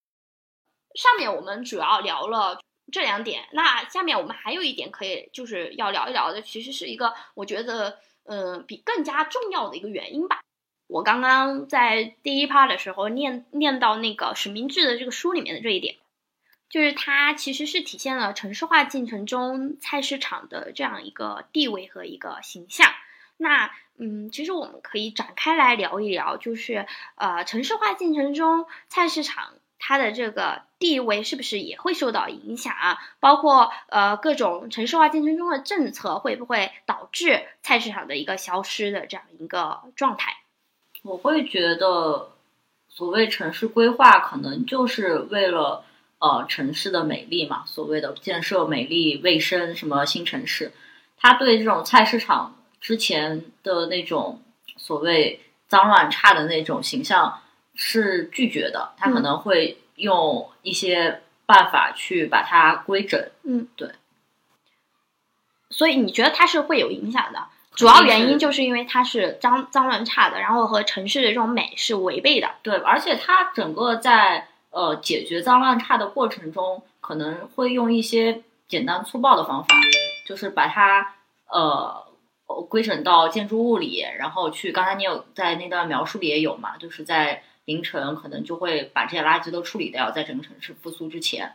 Speaker 1: 上面我们主要聊了这两点，那下面我们还有一点可以就是要聊一聊的，其实是一个我觉得嗯、呃、比更加重要的一个原因吧。我刚刚在第一 part 的时候念念到那个史明智的这个书里面的这一点，就是它其实是体现了城市化进程中菜市场的这样一个地位和一个形象。那嗯，其实我们可以展开来聊一聊，就是呃，城市化进程中菜市场它的这个地位是不是也会受到影响啊？包括呃各种城市化进程中的政策会不会导致菜市场的一个消失的这样一个状态？
Speaker 2: 我会觉得，所谓城市规划，可能就是为了呃城市的美丽嘛，所谓的建设美丽、卫生什么新城市，它对这种菜市场。之前的那种所谓脏乱差的那种形象是拒绝的，他可能会用一些办法去把它规整。
Speaker 1: 嗯，
Speaker 2: 对。
Speaker 1: 所以你觉得它是会有影响的？主要原因就是因为它是脏脏乱差的，然后和城市的这种美是违背的。
Speaker 2: 对，而且它整个在呃解决脏乱差的过程中，可能会用一些简单粗暴的方法，就是把它呃。规整到建筑物里，然后去。刚才你有在那段描述里也有嘛？就是在凌晨可能就会把这些垃圾都处理掉，在整个城市复苏之前，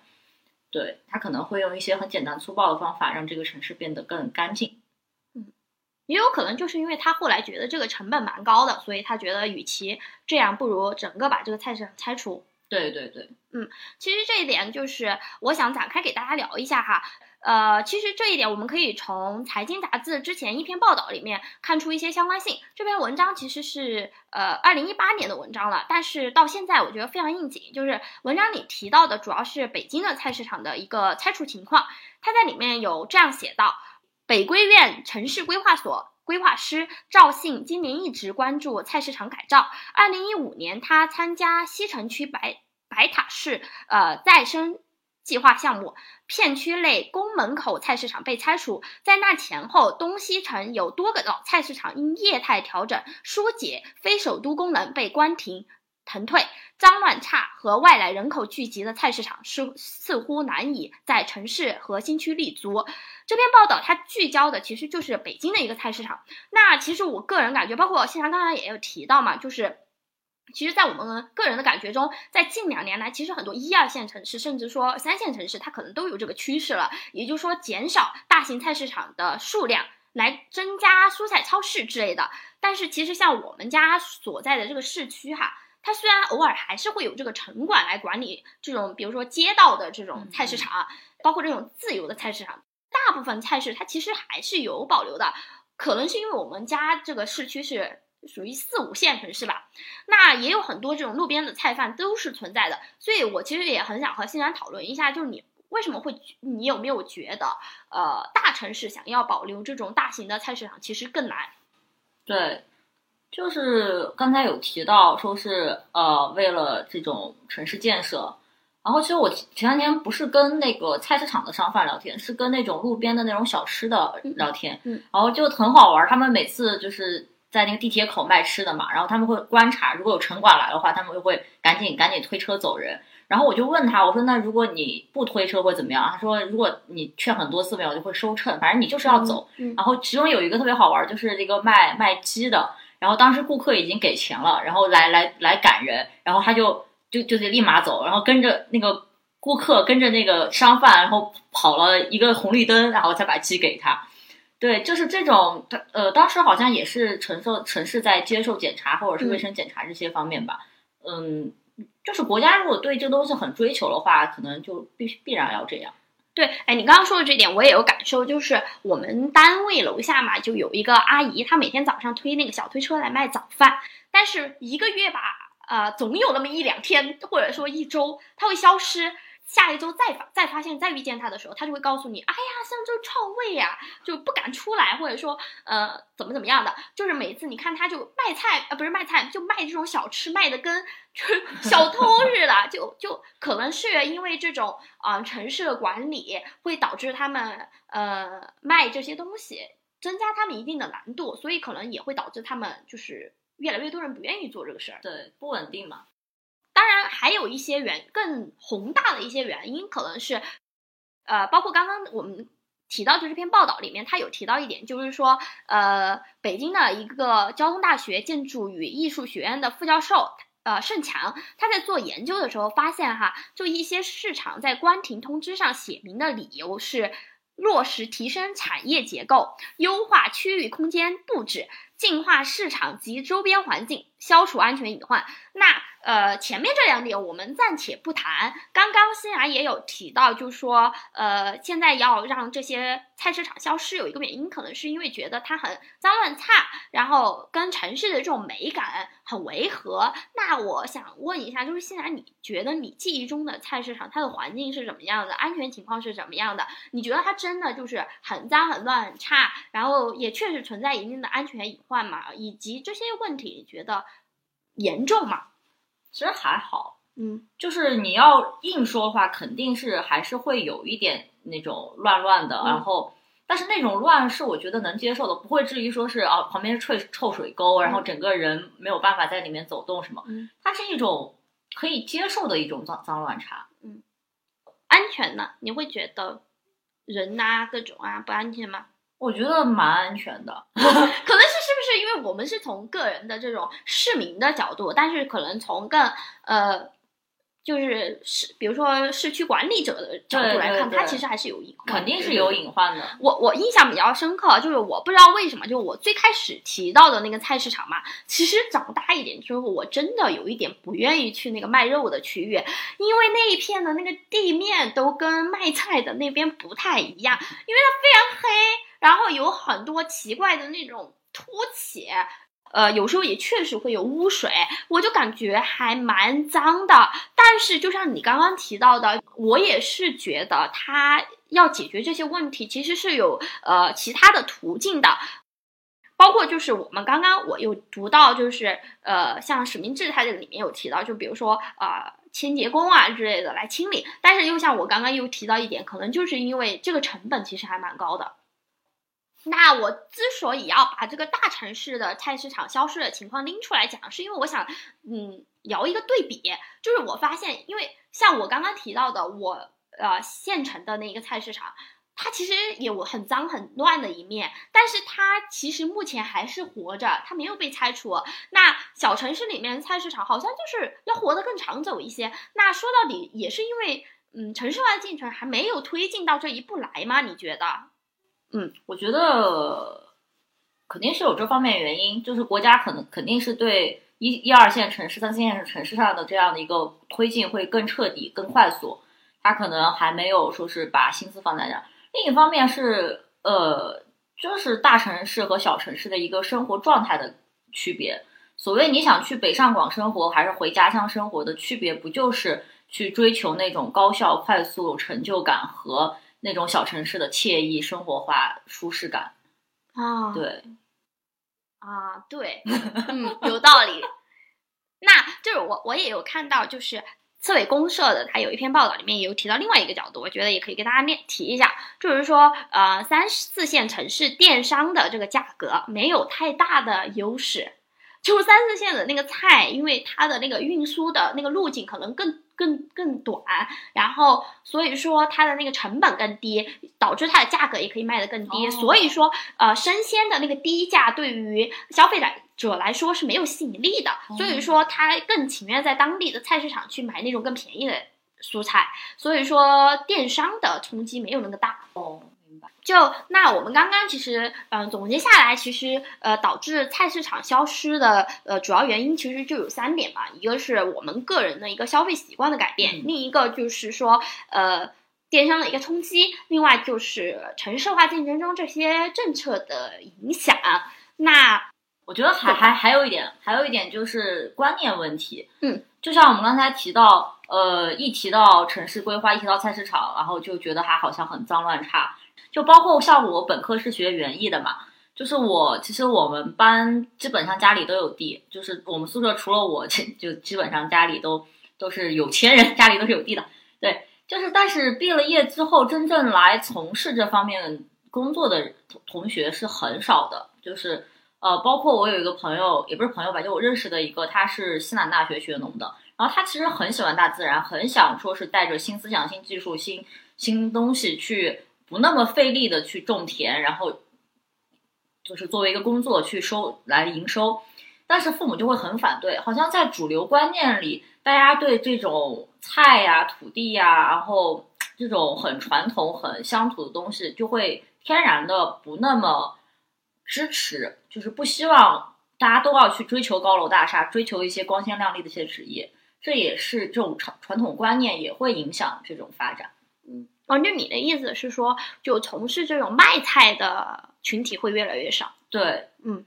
Speaker 2: 对他可能会用一些很简单粗暴的方法，让这个城市变得更干净。
Speaker 1: 嗯，也有可能就是因为他后来觉得这个成本蛮高的，所以他觉得与其这样，不如整个把这个菜市场拆除。
Speaker 2: 对对对，
Speaker 1: 嗯，其实这一点就是我想展开给大家聊一下哈。呃，其实这一点我们可以从财经杂志之前一篇报道里面看出一些相关性。这篇文章其实是呃二零一八年的文章了，但是到现在我觉得非常应景。就是文章里提到的主要是北京的菜市场的一个拆除情况。他在里面有这样写道：北规院城市规划所规划师赵信今年一直关注菜市场改造。二零一五年，他参加西城区白。白塔市呃再生计划项目片区内宫门口菜市场被拆除，在那前后，东西城有多个老菜市场因业态调整疏解非首都功能被关停腾退，脏乱差和外来人口聚集的菜市场是似乎难以在城市核心区立足。这篇报道它聚焦的其实就是北京的一个菜市场。那其实我个人感觉，包括现在刚才也有提到嘛，就是。其实，在我们个人的感觉中，在近两年来，其实很多一二线城市，甚至说三线城市，它可能都有这个趋势了。也就是说，减少大型菜市场的数量，来增加蔬菜超市之类的。但是，其实像我们家所在的这个市区哈，它虽然偶尔还是会有这个城管来管理这种，比如说街道的这种菜市场，包括这种自由的菜市场，大部分菜市它其实还是有保留的。可能是因为我们家这个市区是。属于四五线城市吧，那也有很多这种路边的菜贩都是存在的，所以我其实也很想和欣然讨论一下，就是你为什么会，你有没有觉得，呃，大城市想要保留这种大型的菜市场其实更难？
Speaker 2: 对，就是刚才有提到说是呃为了这种城市建设，然后其实我前两天不是跟那个菜市场的商贩聊天，是跟那种路边的那种小吃的聊天，
Speaker 1: 嗯，
Speaker 2: 然后就很好玩，他们每次就是。在那个地铁口卖吃的嘛，然后他们会观察，如果有城管来的话，他们就会赶紧赶紧推车走人。然后我就问他，我说那如果你不推车会怎么样？他说如果你劝很多次没有，就会收秤，反正你就是要走。然后其中有一个特别好玩，就是那个卖卖鸡的，然后当时顾客已经给钱了，然后来来来赶人，然后他就就就得立马走，然后跟着那个顾客跟着那个商贩，然后跑了一个红绿灯，然后再把鸡给他。对，就是这种，呃，当时好像也是承受城市在接受检查或者是卫生检查这些方面吧，嗯，就是国家如果对这东西很追求的话，可能就必须必然要这样。
Speaker 1: 对，哎，你刚刚说的这点我也有感受，就是我们单位楼下嘛，就有一个阿姨，她每天早上推那个小推车来卖早饭，但是一个月吧，呃，总有那么一两天或者说一周，她会消失。下一周再发再发现再遇见他的时候，他就会告诉你，哎呀，上周创胃呀，就不敢出来，或者说呃怎么怎么样的，就是每次你看他就卖菜啊，不是卖菜，就卖这种小吃，卖的跟就是 <laughs> 小偷似的，就就可能是因为这种啊城市的管理会导致他们呃卖这些东西增加他们一定的难度，所以可能也会导致他们就是越来越多人不愿意做这个事儿，
Speaker 2: 对，不稳定嘛。
Speaker 1: 当然，还有一些原更宏大的一些原因，可能是，呃，包括刚刚我们提到的这篇报道里面，他有提到一点，就是说，呃，北京的一个交通大学建筑与艺术学院的副教授呃盛强，他在做研究的时候发现哈，就一些市场在关停通知上写明的理由是落实提升产业结构、优化区域空间布置、净化市场及周边环境、消除安全隐患。那呃，前面这两点我们暂且不谈。刚刚欣然也有提到，就说呃，现在要让这些菜市场消失，有一个原因，可能是因为觉得它很脏乱差，然后跟城市的这种美感很违和。那我想问一下，就是欣然，你觉得你记忆中的菜市场，它的环境是怎么样的？安全情况是怎么样的？你觉得它真的就是很脏、很乱、很差，然后也确实存在一定的安全隐患嘛？以及这些问题，你觉得严重吗？
Speaker 2: 其实还好，
Speaker 1: 嗯，
Speaker 2: 就是你要硬说的话，肯定是还是会有一点那种乱乱的，
Speaker 1: 嗯
Speaker 2: 然后，但是那种乱是我觉得能接受的，不会至于说是啊旁边是臭臭水沟，然后整个人没有办法在里面走动什么，
Speaker 1: 嗯
Speaker 2: 它是一种可以接受的一种脏脏乱差。
Speaker 1: 嗯安全呢？你会觉得人呐、各种啊不安全吗？
Speaker 2: 我觉得蛮安全的，<laughs>
Speaker 1: 可能是是不是因为我们是从个人的这种市民的角度，但是可能从更呃，就是市，比如说市区管理者的角度来看，它其实还是有隐患，
Speaker 2: 肯定是有隐患的。
Speaker 1: 我我印象比较深刻，就是我不知道为什么，就我最开始提到的那个菜市场嘛，其实长大一点之后，我真的有一点不愿意去那个卖肉的区域，因为那一片的那个地面都跟卖菜的那边不太一样，因为它非常黑，然后有很多奇怪的那种凸起。呃，有时候也确实会有污水，我就感觉还蛮脏的。但是，就像你刚刚提到的，我也是觉得它要解决这些问题，其实是有呃其他的途径的。包括就是我们刚刚我有读到，就是呃，像实名制它这里面有提到，就比如说呃清洁工啊之类的来清理，但是又像我刚刚又提到一点，可能就是因为这个成本其实还蛮高的。那我之所以要把这个大城市的菜市场消失的情况拎出来讲，是因为我想，嗯，聊一个对比，就是我发现，因为像我刚刚提到的，我呃县城的那一个菜市场，它其实有很脏很乱的一面，但是它其实目前还是活着，它没有被拆除。那小城市里面菜市场好像就是要活得更长久一些。那说到底也是因为，嗯，城市化进程还没有推进到这一步来吗？你觉得？
Speaker 2: 嗯我觉得肯定是有这方面原因，就是国家可能肯定是对一一二线城市、三四线城市上的这样的一个推进会更彻底、更快速，他可能还没有说是把心思放在这儿。另一方面是呃，就是大城市和小城市的一个生活状态的区别。所谓你想去北上广生活还是回家乡生活的区别，不就是去追求那种高效、快速、成就感和那种小城市的惬意、生活化、舒适感？
Speaker 1: 啊，
Speaker 2: 对，
Speaker 1: 啊，对，嗯，有道理。那就是我我也有看到，就是刺猬公社的，它有一篇报道里面也有提到另外一个角度，我觉得也可以跟大家念提一下，就是说，呃，三四线城市电商的这个价格没有太大的优势，就是三四线的那个菜，因为它的那个运输的那个路径可能更更更短，然后所以说它的那个成本更低，导致它的价格也可以卖得更低。
Speaker 2: 哦
Speaker 1: 所以说，呃，生鲜的那个低价对于消费来者来说是没有吸引力的，所以说他更情愿在当地的菜市场去买那种更便宜的蔬菜。所以说，电商的冲击没有那么大。
Speaker 2: 哦，
Speaker 1: 就那我们刚刚其实，嗯、总结下来，其实呃，导致菜市场消失的呃主要原因其实就有三点吧，一个是我们个人的一个消费习惯的改变，
Speaker 2: 嗯
Speaker 1: 另一个就是说呃电商的一个冲击，另外就是城市化竞争中这些政策的影响。那
Speaker 2: 我觉得还还还有一点，还有一点就是观念问题。
Speaker 1: 嗯，
Speaker 2: 就像我们刚才提到，呃，一提到城市规划，一提到菜市场，然后就觉得它好像很脏乱差。就包括像我本科是学园艺的嘛，就是我其实我们班基本上家里都有地，就是我们宿舍除了我，<laughs> 就基本上家里都都是有钱人，家里都是有地的。对，就是但是毕了业之后，真正来从事这方面工作的同学是很少的，就是。呃，包括我有一个朋友，也不是朋友吧，就我认识的一个，他是西南大学学农的，然后他其实很喜欢大自然，很想说是带着新思想、新技术、新新东西去不那么费力的去种田，然后就是作为一个工作去收来营收。但是父母就会很反对，好像在主流观念里，大家对这种菜呀、土地呀，然后这种很传统、很乡土的东西，就会天然的不那么支持，就是不希望大家都要去追求高楼大厦，追求一些光鲜亮丽的一些职业。这也是这种传传统观念也会影响这种发展。
Speaker 1: 嗯，哦，就你的意思是说，就从事这种卖菜的群体会越来越少？
Speaker 2: 对，
Speaker 1: 嗯。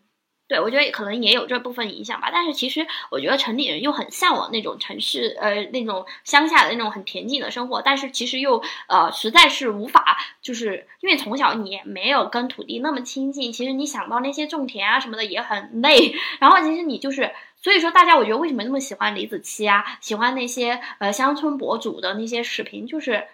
Speaker 1: 对，我觉得可能也有这部分影响吧，但是其实我觉得城里人又很向往那种城市，呃，那种乡下的那种很恬静的生活，但是其实又呃，实在是无法，就是因为从小你也没有跟土地那么亲近，其实你想到那些种田啊什么的也很累，然后其实你就是，所以说大家我觉得为什么那么喜欢李子柒啊，喜欢那些呃乡村博主的那些视频，就是。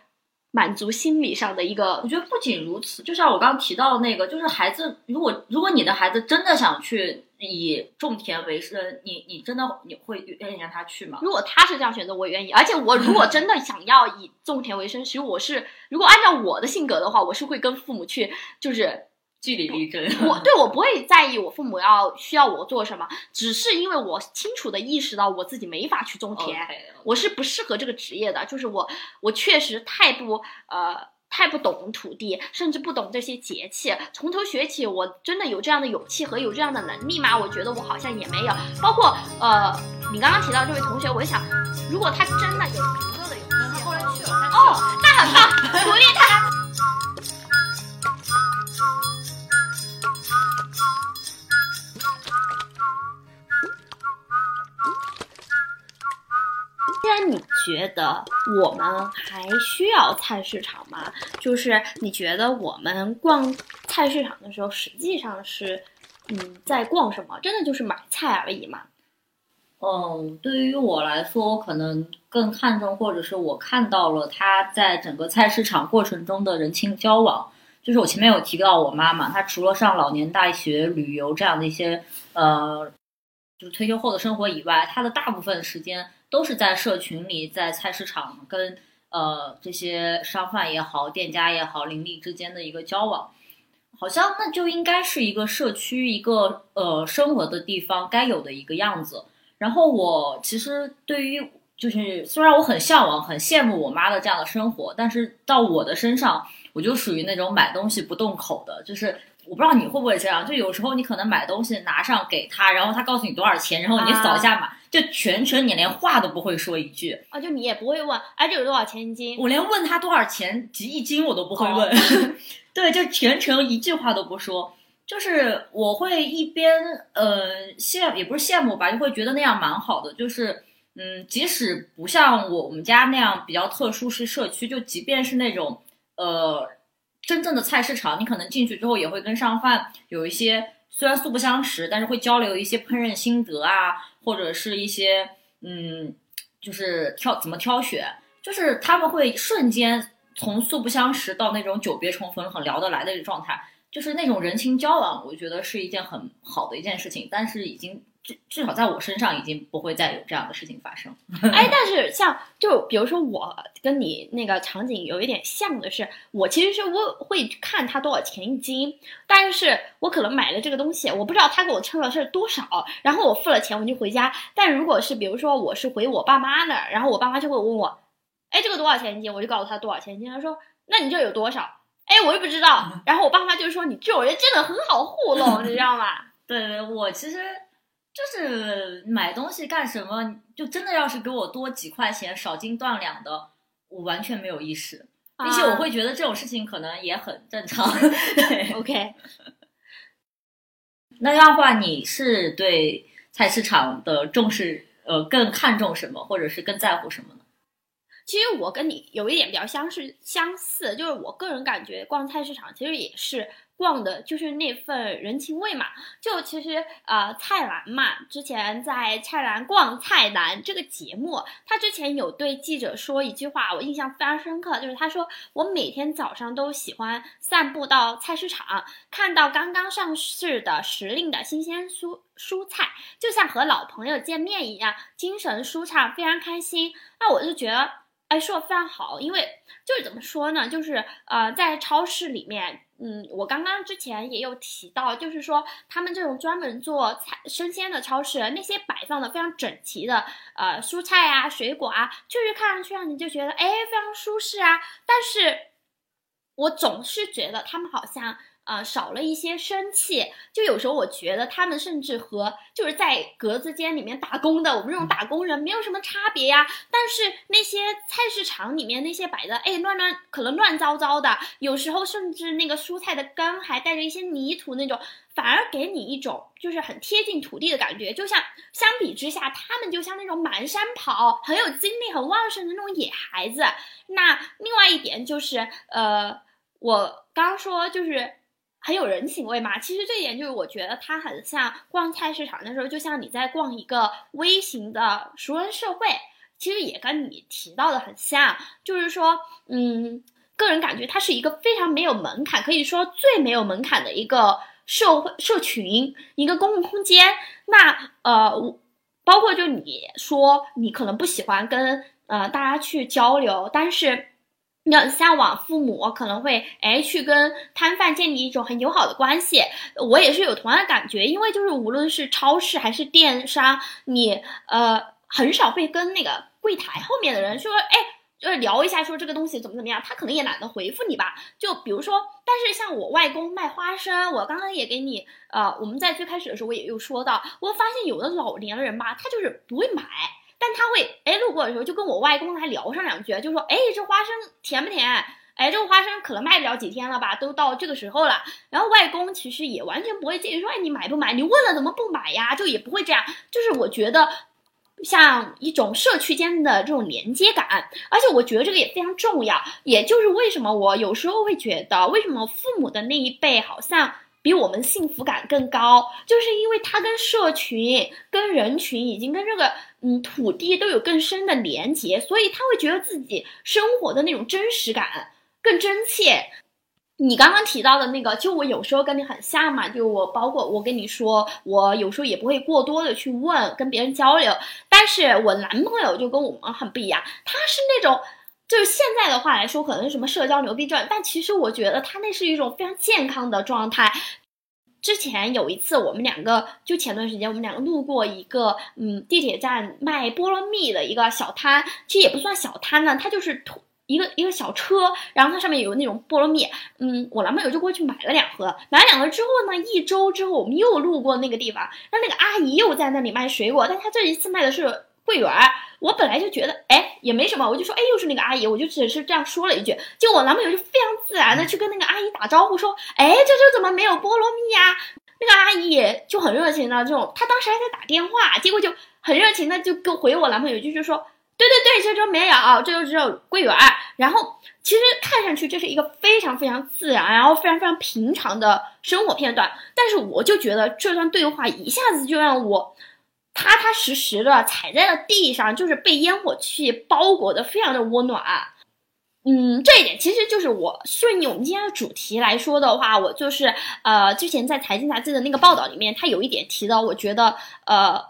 Speaker 1: 满足心理上的一个，
Speaker 2: 我觉得不仅如此，就像我刚刚提到那个，就是孩子，如果如果你的孩子真的想去以种田为生，你你真的你会愿意让他去吗？
Speaker 1: 如果他是这样选择，我也愿意。而且我如果真的想要以种田为生，其实我是如果按照我的性格的话，我是会跟父母去，就是。
Speaker 2: 据理力争，
Speaker 1: 我对我不会在意我父母要需要我做什么，只是因为我清楚的意识到我自己没法去种田，我是不适合这个职业的，就是我我确实太不呃太不懂土地，甚至不懂这些节气，从头学起，我真的有这样的勇气和有这样的能力吗？我觉得我好像也没有。包括呃，你刚刚提到这位同学，我想，如果他真的有足够的勇气，后来去了，哦，那很棒，<laughs> 鼓励他。那你觉得我们还需要菜市场吗？就是你觉得我们逛菜市场的时候，实际上是，嗯，在逛什么？真的就是买菜而已吗？
Speaker 2: 嗯，对于我来说，可能更看重，或者是我看到了他在整个菜市场过程中的人情交往。就是我前面有提到我妈妈，她除了上老年大学、旅游这样的一些，呃，就是退休后的生活以外，她的大部分时间。都是在社群里，在菜市场跟呃这些商贩也好、店家也好、邻里之间的一个交往，好像那就应该是一个社区、一个呃生活的地方该有的一个样子。然后我其实对于就是虽然我很向往、很羡慕我妈的这样的生活，但是到我的身上，我就属于那种买东西不动口的，就是我不知道你会不会这样，就有时候你可能买东西拿上给他，然后他告诉你多少钱，然后你扫一下码。就全程你连话都不会说一句
Speaker 1: 啊，就你也不会问，哎，这有多少钱一斤？
Speaker 2: 我连问他多少钱及一斤我都不会问，<laughs> <laughs> 对，就全程一句话都不说。就是我会一边呃羡也不是羡慕吧，就会觉得那样蛮好的。就是嗯，即使不像我们家那样比较特殊是社区，就即便是那种呃真正的菜市场，你可能进去之后也会跟商贩有一些虽然素不相识，但是会交流一些烹饪心得啊。或者是一些嗯，就是挑怎么挑选，就是他们会瞬间从素不相识到那种久别重逢、很聊得来的一个状态，就是那种人情交往，我觉得是一件很好的一件事情，但是已经。至至少在我身上已经不会再有这样的事情发生。<laughs>
Speaker 1: 哎，但是像就比如说我跟你那个场景有一点像的是，我其实是我会看他多少钱一斤，但是我可能买了这个东西，我不知道他给我称了是多少，然后我付了钱我就回家。但如果是比如说我是回我爸妈那儿，然后我爸妈就会问我，哎，这个多少钱一斤？我就告诉他多少钱一斤，他说那你这有多少？哎，我又不知道。然后我爸妈就说你这种人真的很好糊弄，<laughs> 你知道吗？
Speaker 2: 对对，我其实。就是买东西干什么？就真的要是给我多几块钱，少斤断两的，我完全没有意识，并且我会觉得这种事情可能也很正常。<laughs> 对
Speaker 1: ，OK。
Speaker 2: 那样的话，你是对菜市场的重视，呃，更看重什么，或者是更在乎什么呢？
Speaker 1: 其实我跟你有一点比较相似，相似就是我个人感觉逛菜市场其实也是。逛的就是那份人情味嘛，就其实呃，蔡澜嘛，之前在《蔡澜逛菜篮》这个节目，他之前有对记者说一句话，我印象非常深刻，就是他说我每天早上都喜欢散步到菜市场，看到刚刚上市的时令的新鲜蔬蔬菜，就像和老朋友见面一样，精神舒畅，非常开心。那我就觉得。哎，说的非常好，因为就是怎么说呢，就是呃，在超市里面，嗯，我刚刚之前也有提到，就是说他们这种专门做菜生鲜的超市，那些摆放的非常整齐的呃蔬菜啊、水果啊，确实看上去让你就觉得哎非常舒适啊，但是我总是觉得他们好像。呃，少了一些生气，就有时候我觉得他们甚至和就是在格子间里面打工的我们这种打工人没有什么差别呀。但是那些菜市场里面那些摆的，哎，乱乱可能乱糟糟的，有时候甚至那个蔬菜的根还带着一些泥土那种，反而给你一种就是很贴近土地的感觉。就像相比之下，他们就像那种满山跑、很有精力、很旺盛的那种野孩子。那另外一点就是，呃，我刚刚说就是。很有人情味嘛，其实这一点就是我觉得它很像逛菜市场的时候，就像你在逛一个微型的熟人社会，其实也跟你提到的很像，就是说，嗯，个人感觉它是一个非常没有门槛，可以说最没有门槛的一个社会社群，一个公共空间。那呃，包括就你说你可能不喜欢跟呃大家去交流，但是。你很向往父母可能会哎去跟摊贩建立一种很友好的关系，我也是有同样的感觉，因为就是无论是超市还是电商，你呃很少会跟那个柜台后面的人说哎就是聊一下说这个东西怎么怎么样，他可能也懒得回复你吧。就比如说，但是像我外公卖花生，我刚刚也给你呃我们在最开始的时候我也有说到，我发现有的老年人吧，他就是不会买。但他会哎，路过的时候就跟我外公还聊上两句，就说哎，这花生甜不甜？哎，这个花生可能卖不了几天了吧，都到这个时候了。然后外公其实也完全不会介意说，哎，你买不买？你问了怎么不买呀？就也不会这样。就是我觉得像一种社区间的这种连接感，而且我觉得这个也非常重要。也就是为什么我有时候会觉得，为什么父母的那一辈好像。比我们幸福感更高，就是因为他跟社群、跟人群已经跟这个嗯土地都有更深的连接，所以他会觉得自己生活的那种真实感更真切。你刚刚提到的那个，就我有时候跟你很像嘛，就我包括我跟你说，我有时候也不会过多的去问跟别人交流，但是我男朋友就跟我们很不一样，他是那种。就是现在的话来说，可能是什么社交牛逼症，但其实我觉得他那是一种非常健康的状态。之前有一次，我们两个就前段时间，我们两个路过一个嗯地铁站卖菠萝蜜的一个小摊，其实也不算小摊呢，它就是一个一个小车，然后它上面有那种菠萝蜜，嗯，我男朋友就过去买了两盒，买了两盒之后呢，一周之后我们又路过那个地方，那那个阿姨又在那里卖水果，但她这一次卖的是桂圆。我本来就觉得，哎，也没什么，我就说，哎，又是那个阿姨，我就只是这样说了一句，就我男朋友就非常自然的去跟那个阿姨打招呼，说，哎，这这怎么没有菠萝蜜呀？那个阿姨就很热情的这种，她当时还在打电话，结果就很热情的就跟回我男朋友一句，就是说，对对对，这周没有，这就只有桂圆。然后其实看上去这是一个非常非常自然，然后非常非常平常的生活片段，但是我就觉得这段对话一下子就让我。踏踏实实的踩在了地上，就是被烟火气包裹的，非常的温暖。嗯，这一点其实就是我顺应我们今天的主题来说的话，我就是呃，之前在财经杂志的那个报道里面，他有一点提到，我觉得呃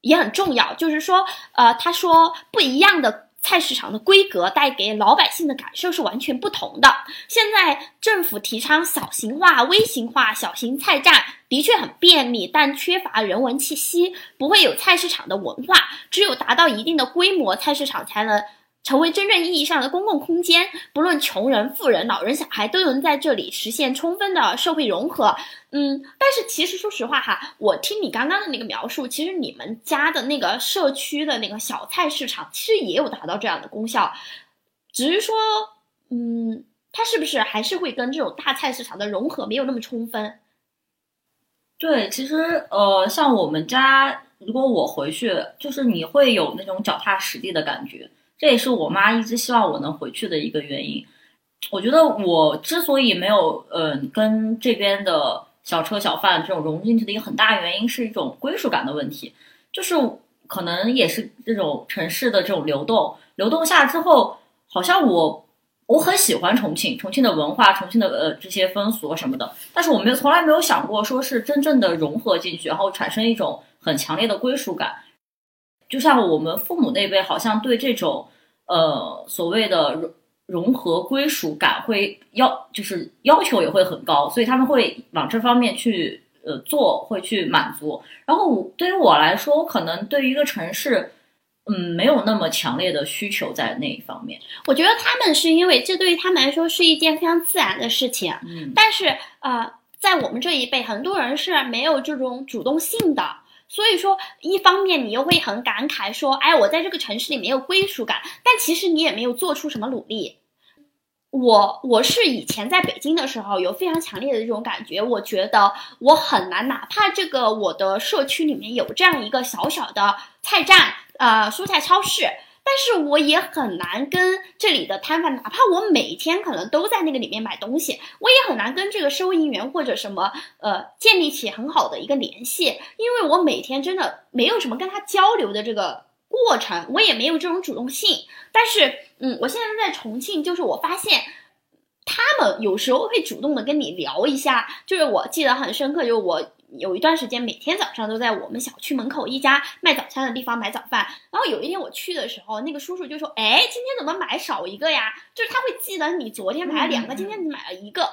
Speaker 1: 也很重要，就是说呃，他说不一样的。菜市场的规格带给老百姓的感受是完全不同的。现在政府提倡小型化、微型化，小型菜站的确很便利，但缺乏人文气息，不会有菜市场的文化。只有达到一定的规模，菜市场才能。成为真正意义上的公共空间，不论穷人、富人、老人、小孩，都能在这里实现充分的社会融合。嗯，但是其实说实话哈，我听你刚刚的那个描述，其实你们家的那个社区的那个小菜市场，其实也有达到这样的功效，只是说，嗯，它是不是还是会跟这种大菜市场的融合没有那么充分？
Speaker 2: 对，其实呃，像我们家，如果我回去，就是你会有那种脚踏实地的感觉。这也是我妈一直希望我能回去的一个原因。我觉得我之所以没有嗯跟这边的小车小贩这种融进去的一个很大原因，是一种归属感的问题。就是可能也是这种城市的这种流动，流动下之后，好像我我很喜欢重庆，重庆的文化，重庆的呃这些风俗什么的。但是我没有从来没有想过说是真正的融合进去，然后产生一种很强烈的归属感。就像我们父母那辈，好像对这种呃所谓的融融合归属感会要就是要求也会很高，所以他们会往这方面去呃做，会去满足。然后我对于我来说，我可能对于一个城市。嗯，没有那么强烈的需求在那一方面。
Speaker 1: 我觉得他们是因为这对于他们来说是一件非常自然的事情，
Speaker 2: 嗯，
Speaker 1: 但是呃，在我们这一辈，很多人是没有这种主动性的。所以说，一方面你又会很感慨说，哎，我在这个城市里没有归属感，但其实你也没有做出什么努力。我我是以前在北京的时候有非常强烈的这种感觉，我觉得我很难，哪怕这个我的社区里面有这样一个小小的菜站。呃，蔬菜超市，但是我也很难跟这里的摊贩，哪怕我每天可能都在那个里面买东西，我也很难跟这个收银员或者什么呃建立起很好的一个联系，因为我每天真的没有什么跟他交流的这个过程，我也没有这种主动性。但是，嗯，我现在在重庆，就是我发现他们有时候会主动的跟你聊一下，就是我记得很深刻，就是我。有一段时间，每天早上都在我们小区门口一家卖早餐的地方买早饭。然后有一天我去的时候，那个叔叔就说：“哎，今天怎么买少一个呀？”就是他会记得你昨天买了两个，今天你买了一个。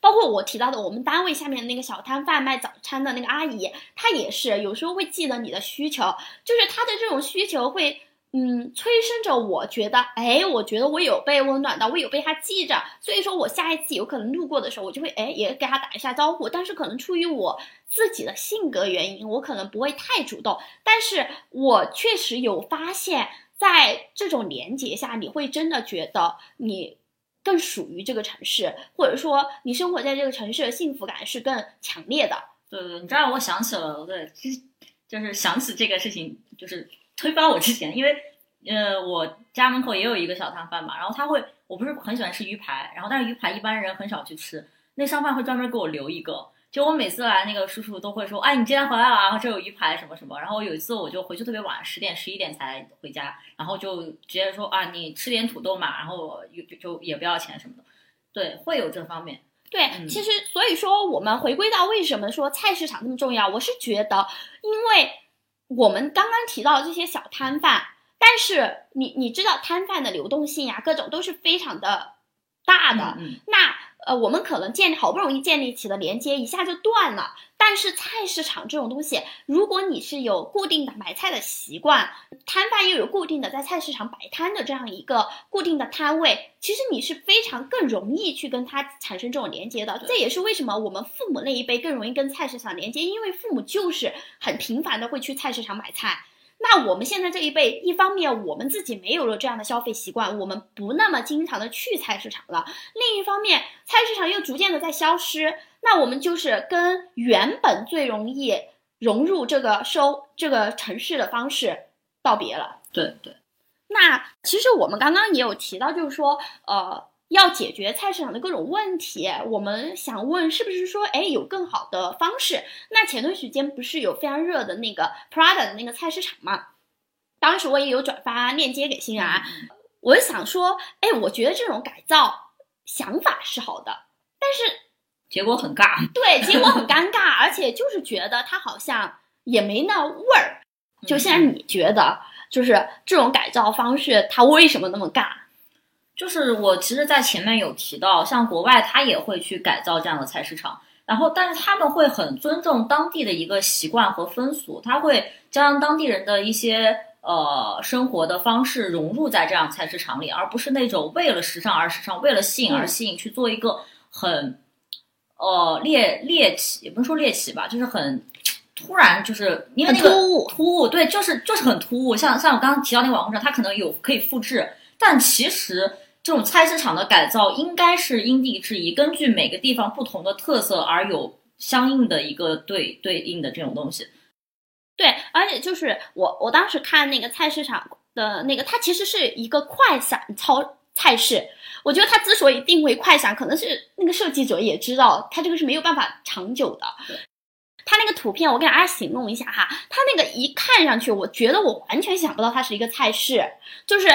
Speaker 1: 包括我提到的，我们单位下面那个小摊贩卖早餐的那个阿姨，她也是有时候会记得你的需求，就是她的这种需求会。嗯，催生着我觉得，哎，我觉得我有被温暖到，我有被他记着，所以说我下一次有可能路过的时候，我就会，哎，也给他打一下招呼。但是可能出于我自己的性格原因，我可能不会太主动。但是我确实有发现，在这种连接下，你会真的觉得你更属于这个城市，或者说你生活在这个城市的幸福感是更强烈的。
Speaker 2: 对对，你这让我想起了，对，其实就是想起这个事情，就是。推翻我之前，因为，呃，我家门口也有一个小摊贩嘛，然后他会，我不是很喜欢吃鱼排，然后但是鱼排一般人很少去吃，那商贩会专门给我留一个，就我每次来，那个叔叔都会说，哎，你今天回来了啊，这有鱼排什么什么，然后有一次我就回去特别晚，十点十一点才回家，然后就直接说啊，你吃点土豆嘛，然后就就也不要钱什么的，对，会有这方面。
Speaker 1: 对，其实所以说我们回归到为什么说菜市场那么重要，我是觉得因为。我们刚刚提到这些小摊贩，但是你你知道摊贩的流动性呀，各种都是非常的大的。那呃，我们可能建好不容易建立起的连接一下就断了。但是菜市场这种东西，如果你是有固定的买菜的习惯，摊贩又有固定的在菜市场摆摊的这样一个固定的摊位，其实你是非常更容易去跟他产生这种连接的。这也是为什么我们父母那一辈更容易跟菜市场连接，因为父母就是很频繁的会去菜市场买菜。那我们现在这一辈，一方面我们自己没有了这样的消费习惯，我们不那么经常的去菜市场了；另一方面，菜市场又逐渐的在消失，那我们就是跟原本最容易融入这个收这个城市的方式道别了。
Speaker 2: 对对。
Speaker 1: 那其实我们刚刚也有提到，就是说，呃。要解决菜市场的各种问题，我们想问是不是说，哎，有更好的方式？那前段时间不是有非常热的那个 Prada 的那个菜市场吗？当时我也有转发链接给欣然，我就想说，哎，我觉得这种改造想法是好的，但是
Speaker 2: 结果很尬。
Speaker 1: 对，结果很尴尬，而且就是觉得它好像也没那味儿。就现在你觉得，就是这种改造方式，它为什么那么尬？
Speaker 2: 就是我其实，在前面有提到，像国外他也会去改造这样的菜市场，然后但是他们会很尊重当地的一个习惯和风俗，他会将当地人的一些呃生活的方式融入在这样菜市场里，而不是那种为了时尚而时尚，为了吸引而吸引去做一个很呃猎猎奇，也不能说猎奇吧，就是很突然，就是因为那个
Speaker 1: 突兀，
Speaker 2: 突兀，对，就是就是很突兀。像像我刚刚提到那个网红上，他可能有可以复制，但其实。这种菜市场的改造应该是因地制宜，根据每个地方不同的特色而有相应的一个对对应的这种东西。
Speaker 1: 对，而且就是我我当时看那个菜市场的那个，它其实是一个快闪超菜市。我觉得它之所以定为快闪，可能是那个设计者也知道它这个是没有办法长久的。它那个图片我给大家形容一下哈，它那个一看上去，我觉得我完全想不到它是一个菜市，就是。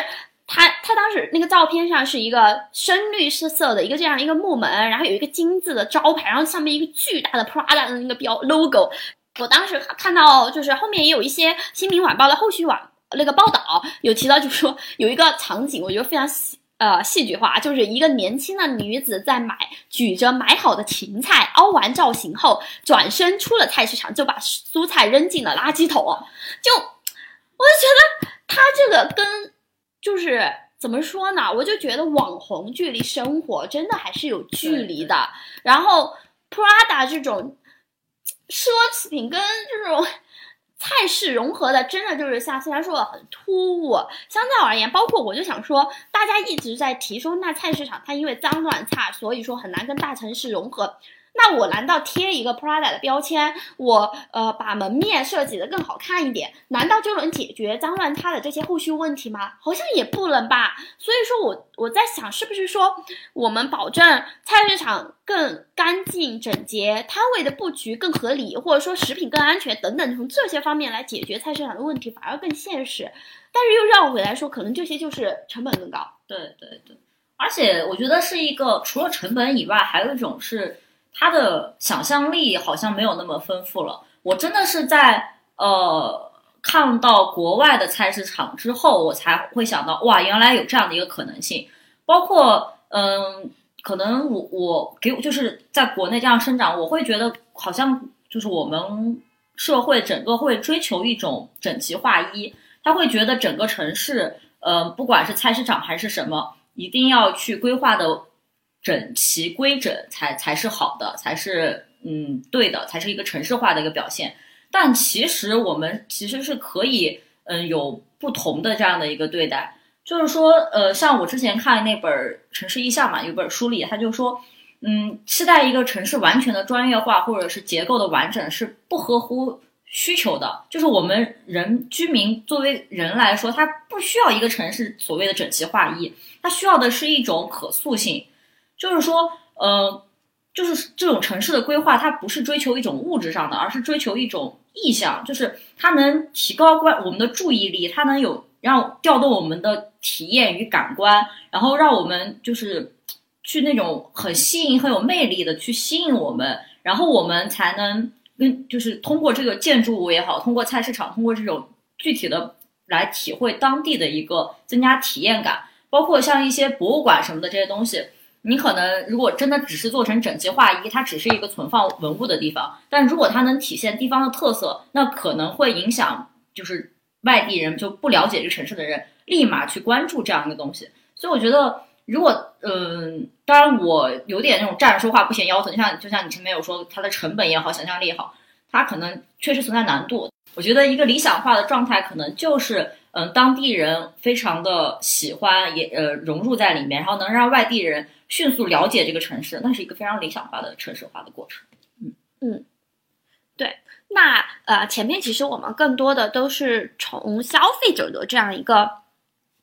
Speaker 1: 他他当时那个照片上是一个深绿色色的一个这样一个木门，然后有一个金字的招牌，然后上面一个巨大的 Prada 的那个标 logo。我当时看到就是后面也有一些新民晚报的后续网那个报道有提到，就是说有一个场景，我觉得非常戏呃戏剧化，就是一个年轻的女子在买举着买好的芹菜，凹完造型后，转身出了菜市场，就把蔬菜扔进了垃圾桶。就我就觉得他这个跟就是怎么说呢？我就觉得网红距离生活真的还是有距离的。然后 Prada 这种奢侈品跟这种。<laughs> 菜市融合的真的就是像思然说的很突兀。相较而言，包括我就想说，大家一直在提说，那菜市场它因为脏乱差，所以说很难跟大城市融合。那我难道贴一个 Prada 的标签，我呃把门面设计的更好看一点，难道就能解决脏乱差的这些后续问题吗？好像也不能吧。所以说我我在想，是不是说我们保证菜市场更干净整洁，摊位的布局更合理，或者说食品更安全等等，从这些方面来解决菜市场的问题，反而更现实。但是又绕回来说，可能这些就是成本更高。
Speaker 2: 对对对，而且我觉得是一个除了成本以外，还有一种是。他的想象力好像没有那么丰富了。我真的是在呃看到国外的菜市场之后，我才会想到，哇，原来有这样的一个可能性。包括嗯，可能我我给就是在国内这样生长，我会觉得好像就是我们社会整个会追求一种整齐划一，他会觉得整个城市，嗯，不管是菜市场还是什么，一定要去规划的。整齐规整才才是好的，才是嗯对的，才是一个城市化的一个表现。但其实我们其实是可以嗯有不同的这样的一个对待，就是说呃像我之前看那本《城市意向》嘛，有本书里他就说，嗯期待一个城市完全的专业化或者是结构的完整是不合乎需求的。就是我们人居民作为人来说，他不需要一个城市所谓的整齐划一，他需要的是一种可塑性。就是说，呃，就是这种城市的规划，它不是追求一种物质上的，而是追求一种意向，就是它能提高关我们的注意力，它能有让调动我们的体验与感官，然后让我们就是去那种很吸引、很有魅力的去吸引我们，然后我们才能跟就是通过这个建筑物也好，通过菜市场，通过这种具体的来体会当地的一个增加体验感，包括像一些博物馆什么的这些东西。你可能如果真的只是做成整齐划一，它只是一个存放文物的地方。但如果它能体现地方的特色，那可能会影响就是外地人就不了解这个城市的人立马去关注这样一个东西。所以我觉得，如果嗯，当然我有点那种站着说话不嫌腰疼，就像就像你前面有说，它的成本也好，想象力也好，它可能确实存在难度。我觉得一个理想化的状态可能就是。嗯，当地人非常的喜欢，也呃融入在里面，然后能让外地人迅速了解这个城市，那是一个非常理想化的城市化的过程。
Speaker 1: 嗯嗯，对，那呃前面其实我们更多的都是从消费者的这样一个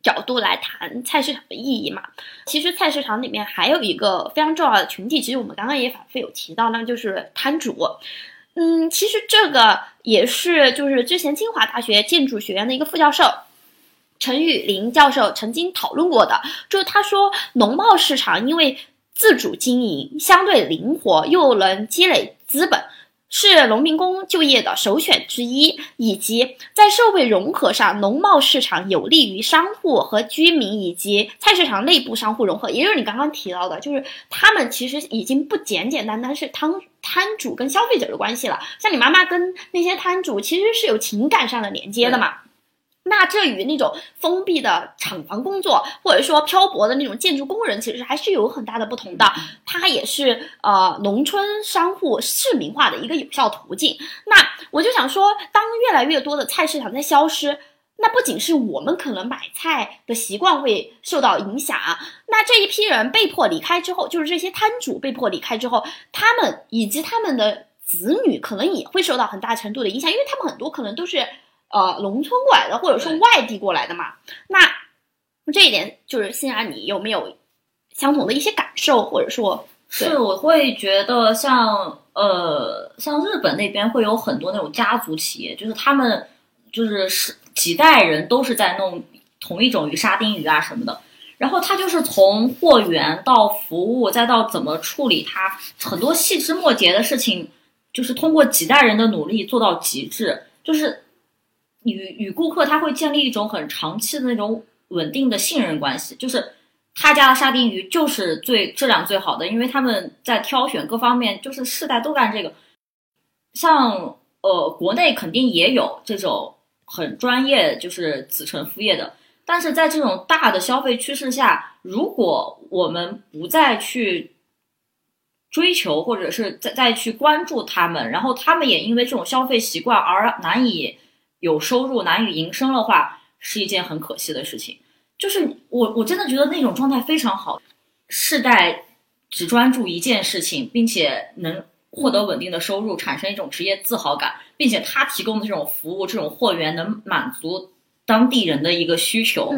Speaker 1: 角度来谈菜市场的意义嘛。其实菜市场里面还有一个非常重要的群体，其实我们刚刚也反复有提到，那就是摊主。嗯，其实这个也是，就是之前清华大学建筑学院的一个副教授陈雨林教授曾经讨论过的，就是他说，农贸市场因为自主经营，相对灵活，又能积累资本。是农民工就业的首选之一，以及在社会融合上，农贸市场有利于商户和居民以及菜市场内部商户融合。也就是你刚刚提到的，就是他们其实已经不简简单单是摊摊主跟消费者的关系了。像你妈妈跟那些摊主其实是有情感上的连接的嘛。那这与那种封闭的厂房工作，或者说漂泊的那种建筑工人，其实还是有很大的不同的。它也是呃农村商户市民化的一个有效途径。那我就想说，当越来越多的菜市场在消失，那不仅是我们可能买菜的习惯会受到影响，那这一批人被迫离开之后，就是这些摊主被迫离开之后，他们以及他们的子女可能也会受到很大程度的影响，因为他们很多可能都是。呃，农村过来的，或者说外地过来的嘛，那这一点就是欣然，你有没有相同的一些感受，或者说，
Speaker 2: 是我会觉得像呃，像日本那边会有很多那种家族企业，就是他们就是是几代人都是在弄同一种鱼，沙丁鱼啊什么的，然后他就是从货源到服务，再到怎么处理它，很多细枝末节的事情，就是通过几代人的努力做到极致，就是。与与顾客他会建立一种很长期的那种稳定的信任关系，就是他家的沙丁鱼就是最质量最好的，因为他们在挑选各方面就是世代都干这个。像呃，国内肯定也有这种很专业就是子承父业的，但是在这种大的消费趋势下，如果我们不再去追求或者是再再去关注他们，然后他们也因为这种消费习惯而难以。有收入难以营生的话，是一件很可惜的事情。就是我我真的觉得那种状态非常好，世代只专注一件事情，并且能获得稳定的收入，产生一种职业自豪感，并且他提供的这种服务、这种货源能满足当地人的一个需求，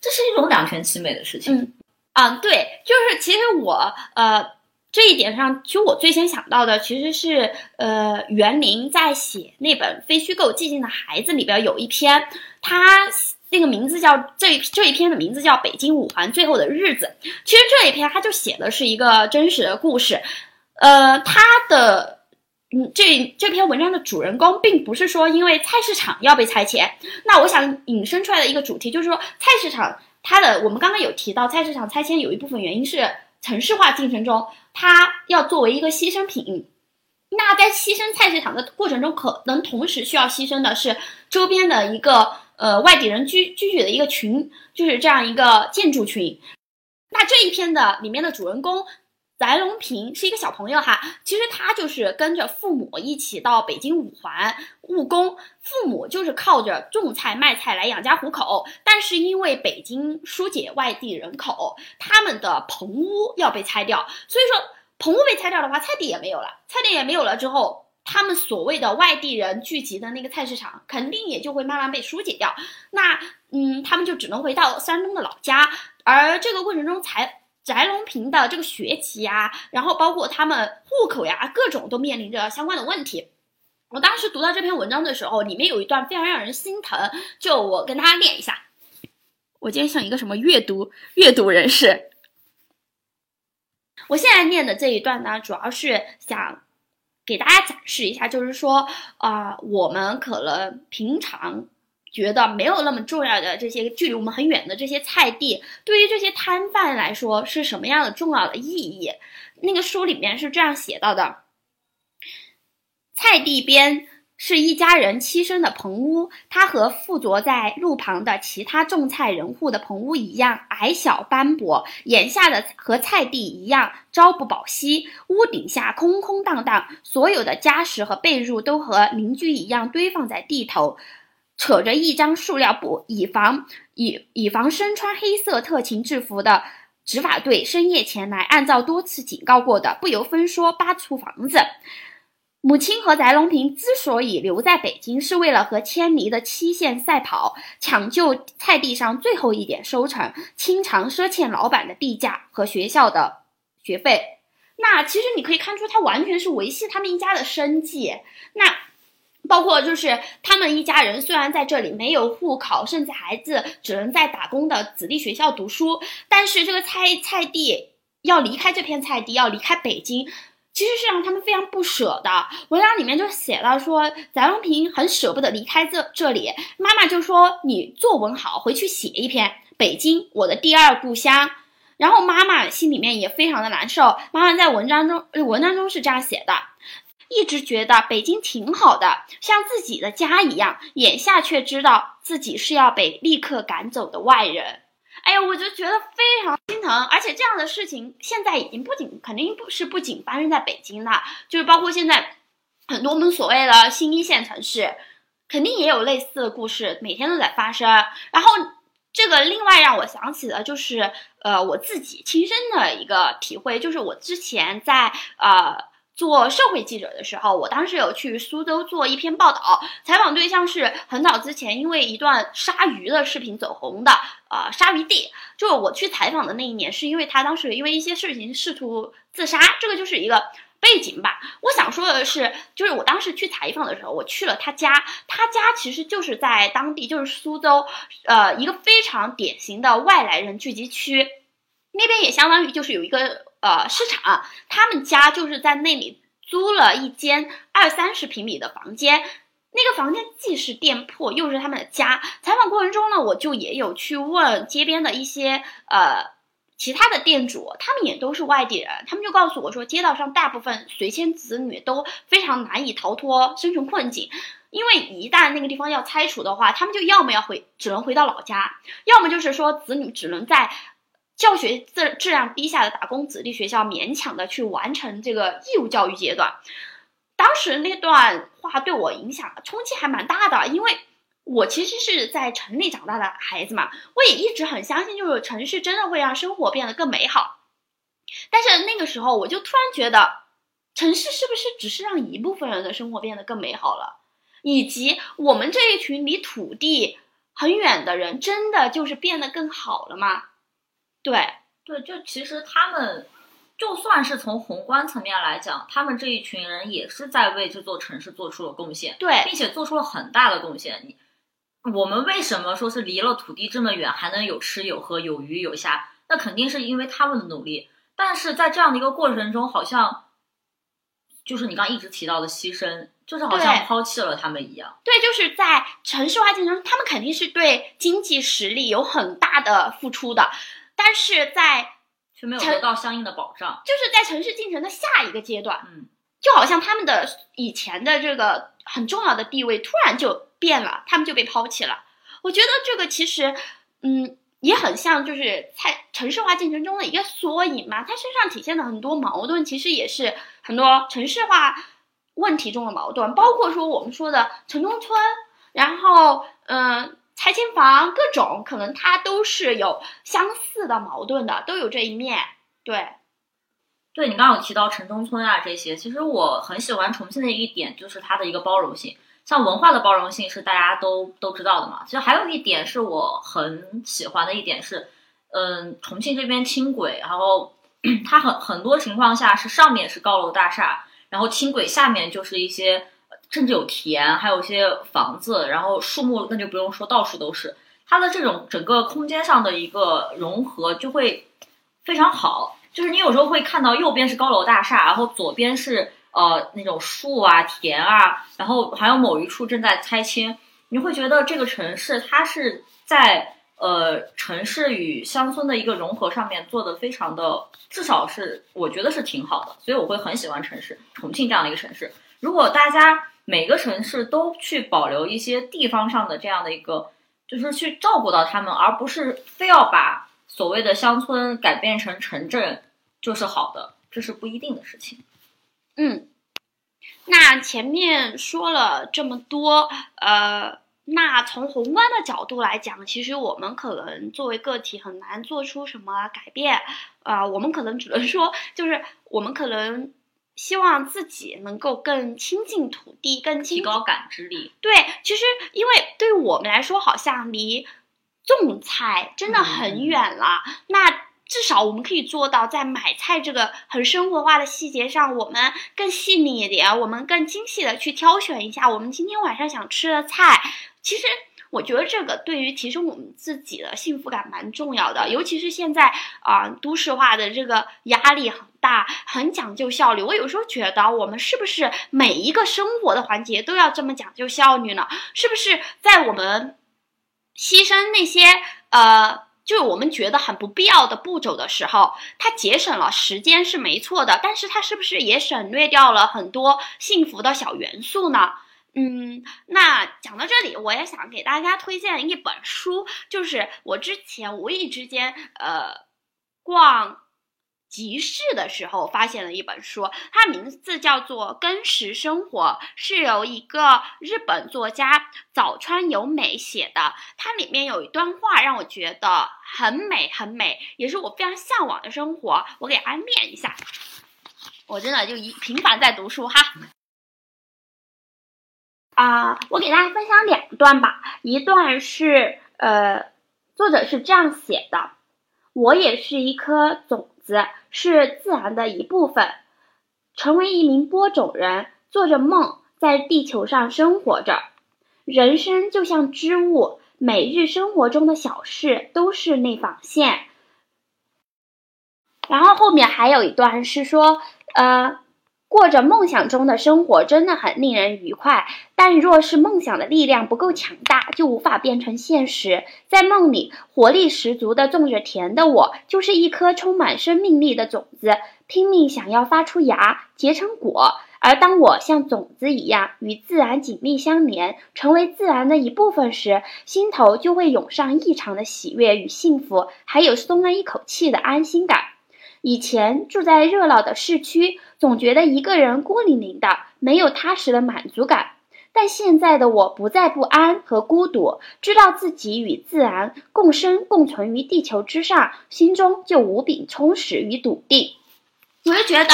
Speaker 2: 这是一种两全其美的事情。
Speaker 1: 嗯，啊，对，就是其实我呃。这一点上，其实我最先想到的其实是，呃，袁林在写那本《非虚构寂静的孩子》里边有一篇，他那个名字叫这这一篇的名字叫《北京五环最后的日子》。其实这一篇他就写的是一个真实的故事，呃，他的嗯这这篇文章的主人公并不是说因为菜市场要被拆迁，那我想引申出来的一个主题就是说菜市场它的我们刚刚有提到菜市场拆迁有一部分原因是城市化进程中。它要作为一个牺牲品，那在牺牲菜市场的过程中，可能同时需要牺牲的是周边的一个呃外地人居居住的一个群，就是这样一个建筑群。那这一篇的里面的主人公。翟龙平是一个小朋友哈，其实他就是跟着父母一起到北京五环务工，父母就是靠着种菜卖菜来养家糊口。但是因为北京疏解外地人口，他们的棚屋要被拆掉，所以说棚屋被拆掉的话，菜地也没有了。菜地也没有了之后，他们所谓的外地人聚集的那个菜市场，肯定也就会慢慢被疏解掉。那嗯，他们就只能回到山东的老家，而这个过程中才。翟龙平的这个学籍呀，然后包括他们户口呀，各种都面临着相关的问题。我当时读到这篇文章的时候，里面有一段非常让人心疼，就我跟大家念一下。我今天像一个什么阅读阅读人士。我现在念的这一段呢，主要是想给大家展示一下，就是说啊，我们可能平常。觉得没有那么重要的这些距离我们很远的这些菜地，对于这些摊贩来说是什么样的重要的意义？那个书里面是这样写到的：菜地边是一家人栖身的棚屋，它和附着在路旁的其他种菜人户的棚屋一样矮小斑驳。眼下的和菜地一样朝不保夕，屋顶下空空荡荡，所有的家什和被褥都和邻居一样堆放在地头。扯着一张塑料布，以防以以防身穿黑色特勤制服的执法队深夜前来，按照多次警告过的，不由分说扒出房子。母亲和翟龙平之所以留在北京，是为了和千里的期限赛跑，抢救菜地上最后一点收成，清偿赊欠老板的地价和学校的学费。那其实你可以看出，他完全是维系他们一家的生计。那。包括就是他们一家人虽然在这里没有户口，甚至孩子只能在打工的子弟学校读书，但是这个菜菜地要离开这片菜地，要离开北京，其实是让他们非常不舍的。文章里面就写了说，翟荣平很舍不得离开这这里，妈妈就说你作文好，回去写一篇北京，我的第二故乡。然后妈妈心里面也非常的难受。妈妈在文章中文章中是这样写的。一直觉得北京挺好的，像自己的家一样，眼下却知道自己是要被立刻赶走的外人。哎呀，我就觉得非常心疼。而且这样的事情现在已经不仅肯定不是不仅发生在北京了，就是包括现在很多我们所谓的新一线城市，肯定也有类似的故事，每天都在发生。然后这个另外让我想起的就是呃我自己亲身的一个体会，就是我之前在呃。做社会记者的时候，我当时有去苏州做一篇报道，采访对象是很早之前因为一段鲨鱼的视频走红的，呃，鲨鱼弟。就我去采访的那一年，是因为他当时因为一些事情试图自杀，这个就是一个背景吧。我想说的是，就是我当时去采访的时候，我去了他家，他家其实就是在当地，就是苏州，呃，一个非常典型的外来人聚集区，那边也相当于就是有一个。呃，市场，他们家就是在那里租了一间二三十平米的房间，那个房间既是店铺，又是他们的家。采访过程中呢，我就也有去问街边的一些呃其他的店主，他们也都是外地人，他们就告诉我说，街道上大部分随迁子女都非常难以逃脱生存困境，因为一旦那个地方要拆除的话，他们就要么要回，只能回到老家，要么就是说子女只能在教学质质量低下的打工子弟学校勉强的去完成这个义务教育阶段。当时那段话对我影响冲击还蛮大的，因为我其实是在城里长大的孩子嘛，我也一直很相信，就是城市真的会让生活变得更美好。但是那个时候，我就突然觉得，城市是不是只是让一部分人的生活变得更美好了？以及我们这一群离土地很远的人，真的就是变得更好了吗？对，
Speaker 2: 对，就其实他们。就算是从宏观层面来讲，他们这一群人也是在为这座城市做出了贡献，
Speaker 1: 对，
Speaker 2: 并且做出了很大的贡献。你我们为什么说是离了土地这么远还能有吃有喝有鱼有虾？那肯定是因为他们的努力。但是在这样的一个过程中，好像就是你刚一直提到的牺牲，就是好像抛弃了他们一样。
Speaker 1: 对，就是在城市化进程中，他们肯定是对经济实力有很大的付出的，但是在。
Speaker 2: 却没有得到相应的保障，
Speaker 1: 就是在城市进程的下一个阶段，
Speaker 2: 嗯，
Speaker 1: 就好像他们的以前的这个很重要的地位突然就变了，他们就被抛弃了。我觉得这个其实，嗯，也很像就是在城市化进程中的一个缩影嘛。它身上体现的很多矛盾，其实也是很多城市化问题中的矛盾，包括说我们说的城中村，然后嗯。拆迁房各种可能它都是有相似的矛盾的，都有这一面。对，
Speaker 2: 对你刚刚有提到城中村啊这些，其实我很喜欢重庆的一点就是它的一个包容性，像文化的包容性是大家都都知道的嘛。其实还有一点是我很喜欢的一点是，嗯，重庆这边轻轨，然后 <clears throat> 它很很多情况下是上面是高楼大厦，然后轻轨下面就是一些。甚至有田，还有一些房子，然后树木那就不用说，到处都是。它的这种整个空间上的一个融合就会非常好。就是你有时候会看到右边是高楼大厦，然后左边是呃那种树啊、田啊，然后还有某一处正在拆迁，你会觉得这个城市它是在呃城市与乡村的一个融合上面做的非常的，至少是我觉得是挺好的。所以我会很喜欢城市，重庆这样的一个城市。如果大家每个城市都去保留一些地方上的这样的一个，就是去照顾到他们，而不是非要把所谓的乡村改变成城镇就是好的，这是不一定的事情。
Speaker 1: 嗯，那前面说了这么多，呃，那从宏观的角度来讲，其实我们可能作为个体很难做出什么改变，啊，我们可能只能说，就是我们可能。希望自己能够更亲近土地，更
Speaker 2: 提高感知力。
Speaker 1: 对，其实因为对于我们来说，好像离种菜真的很远了。那至少我们可以做到，在买菜这个很生活化的细节上，我们更细腻一点，我们更精细的去挑选一下我们今天晚上想吃的菜。其实。我觉得这个对于提升我们自己的幸福感蛮重要的，尤其是现在啊，都市化的这个压力很大，很讲究效率。我有时候觉得，我们是不是每一个生活的环节都要这么讲究效率呢？是不是在我们牺牲那些呃，就是我们觉得很不必要的步骤的时候，它节省了时间是没错的，但是它是不是也省略掉了很多幸福的小元素呢？嗯，那讲到这里，我也想给大家推荐一本书，就是我之前无意之间呃逛集市的时候发现了一本书，它名字叫做《跟食生活》，是由一个日本作家早川由美写的。它里面有一段话让我觉得很美很美，也是我非常向往的生活。我给大家念一下，我真的就一频繁在读书哈。啊，我给大家分享两段吧。一段是，呃，作者是这样写的：我也是一颗种子，是自然的一部分。成为一名播种人，做着梦，在地球上生活着。人生就像织物，每日生活中的小事都是那纺线。然后后面还有一段是说，呃。过着梦想中的生活真的很令人愉快，但若是梦想的力量不够强大，就无法变成现实。在梦里，活力十足的种着田的我，就是一颗充满生命力的种子，拼命想要发出芽，结成果。而当我像种子一样与自然紧密相连，成为自然的一部分时，心头就会涌上异常的喜悦与幸福，还有松了一口气的安心感。以前住在热闹的市区，总觉得一个人孤零零的，没有踏实的满足感。但现在的我不再不安和孤独，知道自己与自然共生共存于地球之上，心中就无比充实与笃定。我就觉得。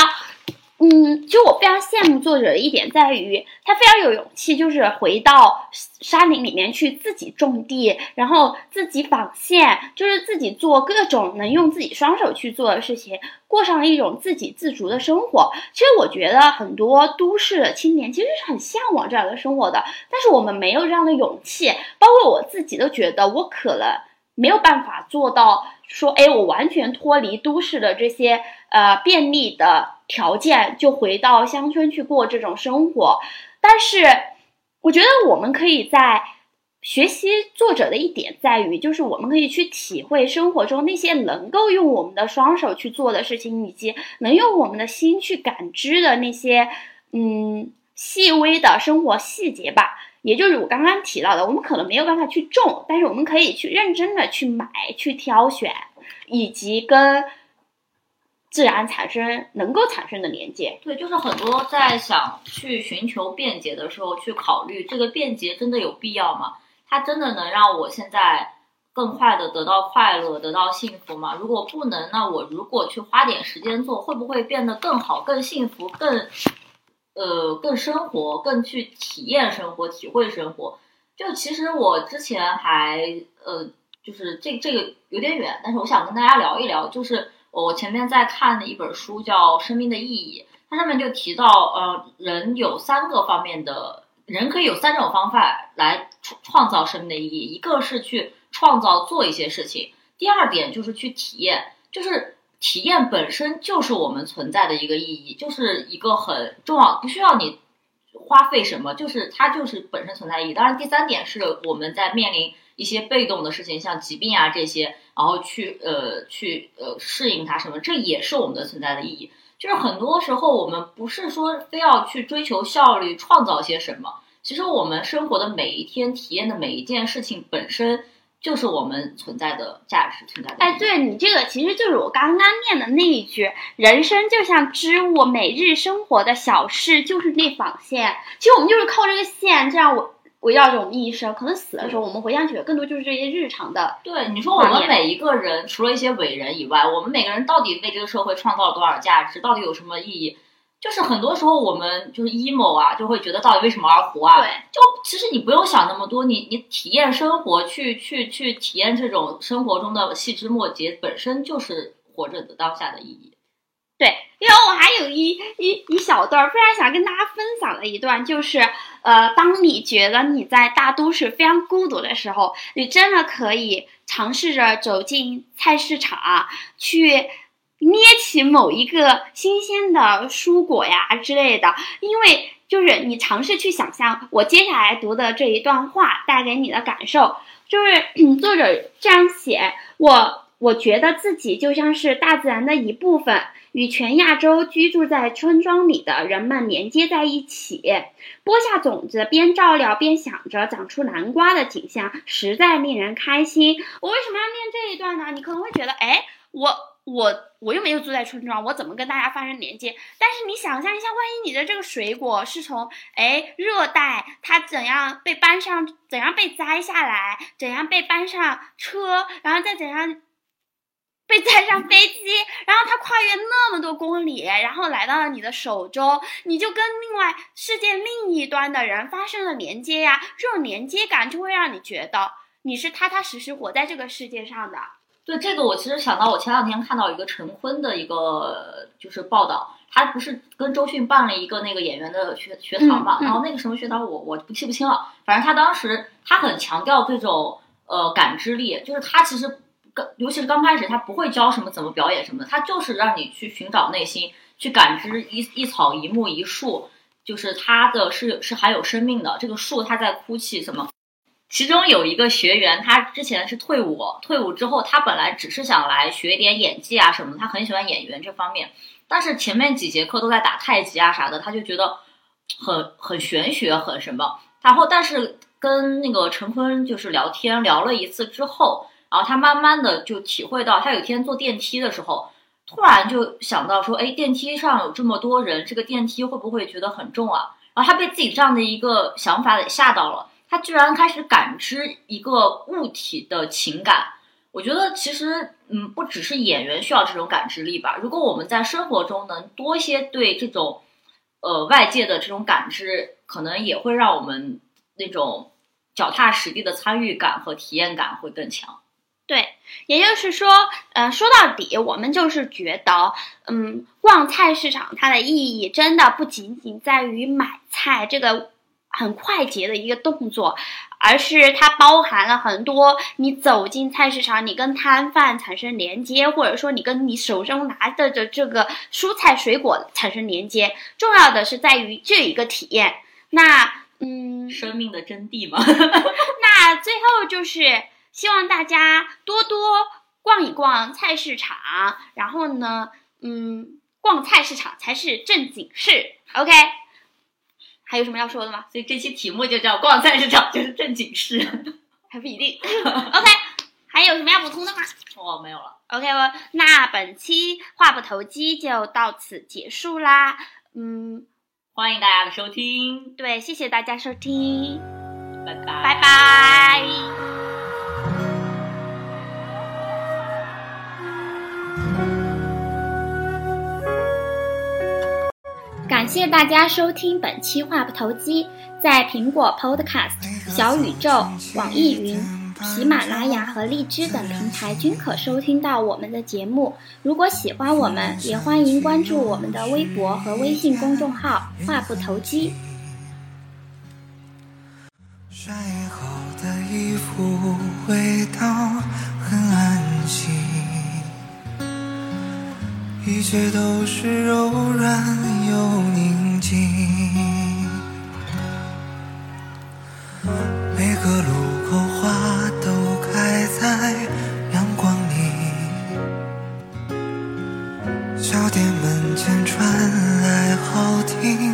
Speaker 1: 嗯，就我非常羡慕作者的一点在于，他非常有勇气，就是回到山林里面去自己种地，然后自己纺线，就是自己做各种能用自己双手去做的事情，过上了一种自给自足的生活。其实我觉得很多都市的青年其实是很向往这样的生活的，但是我们没有这样的勇气，包括我自己都觉得我可能没有办法做到说，哎，我完全脱离都市的这些呃便利的。条件就回到乡村去过这种生活，但是我觉得我们可以在学习作者的一点在于，就是我们可以去体会生活中那些能够用我们的双手去做的事情，以及能用我们的心去感知的那些嗯细微的生活细节吧。也就是我刚刚提到的，我们可能没有办法去种，但是我们可以去认真的去买、去挑选，以及跟。自然产生能够产生的连接，
Speaker 2: 对，就是很多在想去寻求便捷的时候，去考虑这个便捷真的有必要吗？它真的能让我现在更快的得到快乐，得到幸福吗？如果不能，那我如果去花点时间做，会不会变得更好、更幸福、更呃更生活、更去体验生活、体会生活？就其实我之前还呃，就是这这个有点远，但是我想跟大家聊一聊，就是。我前面在看的一本书叫《生命的意义》，它上面就提到，呃，人有三个方面的，人可以有三种方法来创创造生命的意义，一个是去创造做一些事情，第二点就是去体验，就是体验本身就是我们存在的一个意义，就是一个很重要，不需要你花费什么，就是它就是本身存在意义。当然，第三点是我们在面临。一些被动的事情，像疾病啊这些，然后去呃去呃适应它什么，这也是我们的存在的意义。就是很多时候我们不是说非要去追求效率，创造些什么，其实我们生活的每一天，体验的每一件事情本身就是我们存在的价值存在的。
Speaker 1: 哎，对你这个其实就是我刚刚念的那一句：人生就像织物，每日生活的小事就是那纺线。其实我们就是靠这个线，这样我。围绕着我们一生，可能死的时候，我们回想起来，更多就是这些日常的。
Speaker 2: 对，你说我们每一个人，除了一些伟人以外，我们每个人到底为这个社会创造了多少价值？到底有什么意义？就是很多时候我们就是 emo 啊，就会觉得到底为什么而活啊？
Speaker 1: 对，
Speaker 2: 就其实你不用想那么多，你你体验生活，去去去体验这种生活中的细枝末节，本身就是活着的当下的意义。
Speaker 1: 对，因为我还有一一一小段非常想跟大家分享的一段，就是呃，当你觉得你在大都市非常孤独的时候，你真的可以尝试着走进菜市场，去捏起某一个新鲜的蔬果呀之类的，因为就是你尝试去想象我接下来读的这一段话带给你的感受，就是作者这样写，我我觉得自己就像是大自然的一部分。与全亚洲居住在村庄里的人们连接在一起，播下种子，边照料边想着长出南瓜的景象，实在令人开心。我为什么要念这一段呢？你可能会觉得，哎，我我我又没有住在村庄，我怎么跟大家发生连接？但是你想象一下，万一你的这个水果是从哎热带，它怎样被搬上，怎样被摘下来，怎样被搬上车，然后再怎样。被载上飞机，然后它跨越那么多公里，然后来到了你的手中，你就跟另外世界另一端的人发生了连接呀。这种连接感就会让你觉得你是踏踏实实活在这个世界上的。
Speaker 2: 对这个，我其实想到我前两天看到一个陈坤的一个就是报道，他不是跟周迅办了一个那个演员的学学堂嘛，然后那个什么学堂我我不记不清了，反正他当时他很强调这种呃感知力，就是他其实。刚，尤其是刚开始，他不会教什么怎么表演什么的，他就是让你去寻找内心，去感知一一草一木一树，就是它的是是含有生命的。这个树它在哭泣什么？其中有一个学员，他之前是退伍，退伍之后他本来只是想来学一点演技啊什么，他很喜欢演员这方面，但是前面几节课都在打太极啊啥的，他就觉得很很玄学，很什么。然后但是跟那个陈坤就是聊天聊了一次之后，然后他慢慢的就体会到，他有一天坐电梯的时候，突然就想到说，哎，电梯上有这么多人，这个电梯会不会觉得很重啊？然后他被自己这样的一个想法给吓到了。他居然开始感知一个物体的情感，我觉得其实，嗯，不只是演员需要这种感知力吧。如果我们在生活中能多一些对这种，呃，外界的这种感知，可能也会让我们那种脚踏实地的参与感和体验感会更强。
Speaker 4: 对，也就是说，呃，说到底，我们就是觉得，嗯，逛菜市场它的意义真的不仅仅在于买菜这个。很快捷的一个动作，而是它包含了很多。你走进菜市场，你跟摊贩产生连接，或者说你跟你手中拿着的这个蔬菜水果产生连接。重要的是在于这一个体验。那，嗯，
Speaker 2: 生命的真谛嘛。<laughs>
Speaker 4: 那最后就是希望大家多多逛一逛菜市场，然后呢，嗯，逛菜市场才是正经事。OK。还有什么要说的吗？
Speaker 2: 所以这期题目就叫“逛菜市场就是正经事 <laughs> ”，
Speaker 4: 还不一定。<laughs> OK，还有什么要补充的吗？
Speaker 2: 哦，没有了。
Speaker 4: OK，那本期话不投机就到此结束啦。嗯，
Speaker 2: 欢迎大家的收听。
Speaker 4: 对，谢谢大家收听，
Speaker 2: 拜拜，
Speaker 4: 拜拜。感谢大家收听本期话不投机，在苹果 Podcast、小宇宙、网易云、喜马拉雅和荔枝等平台均可收听到我们的节目。如果喜欢我们，也欢迎关注我们的微博和微信公众号“话不投机”。晒好的衣服味道很安心，一切都是柔软。又宁静，每个路口花都开在阳光里，小店门前传来好听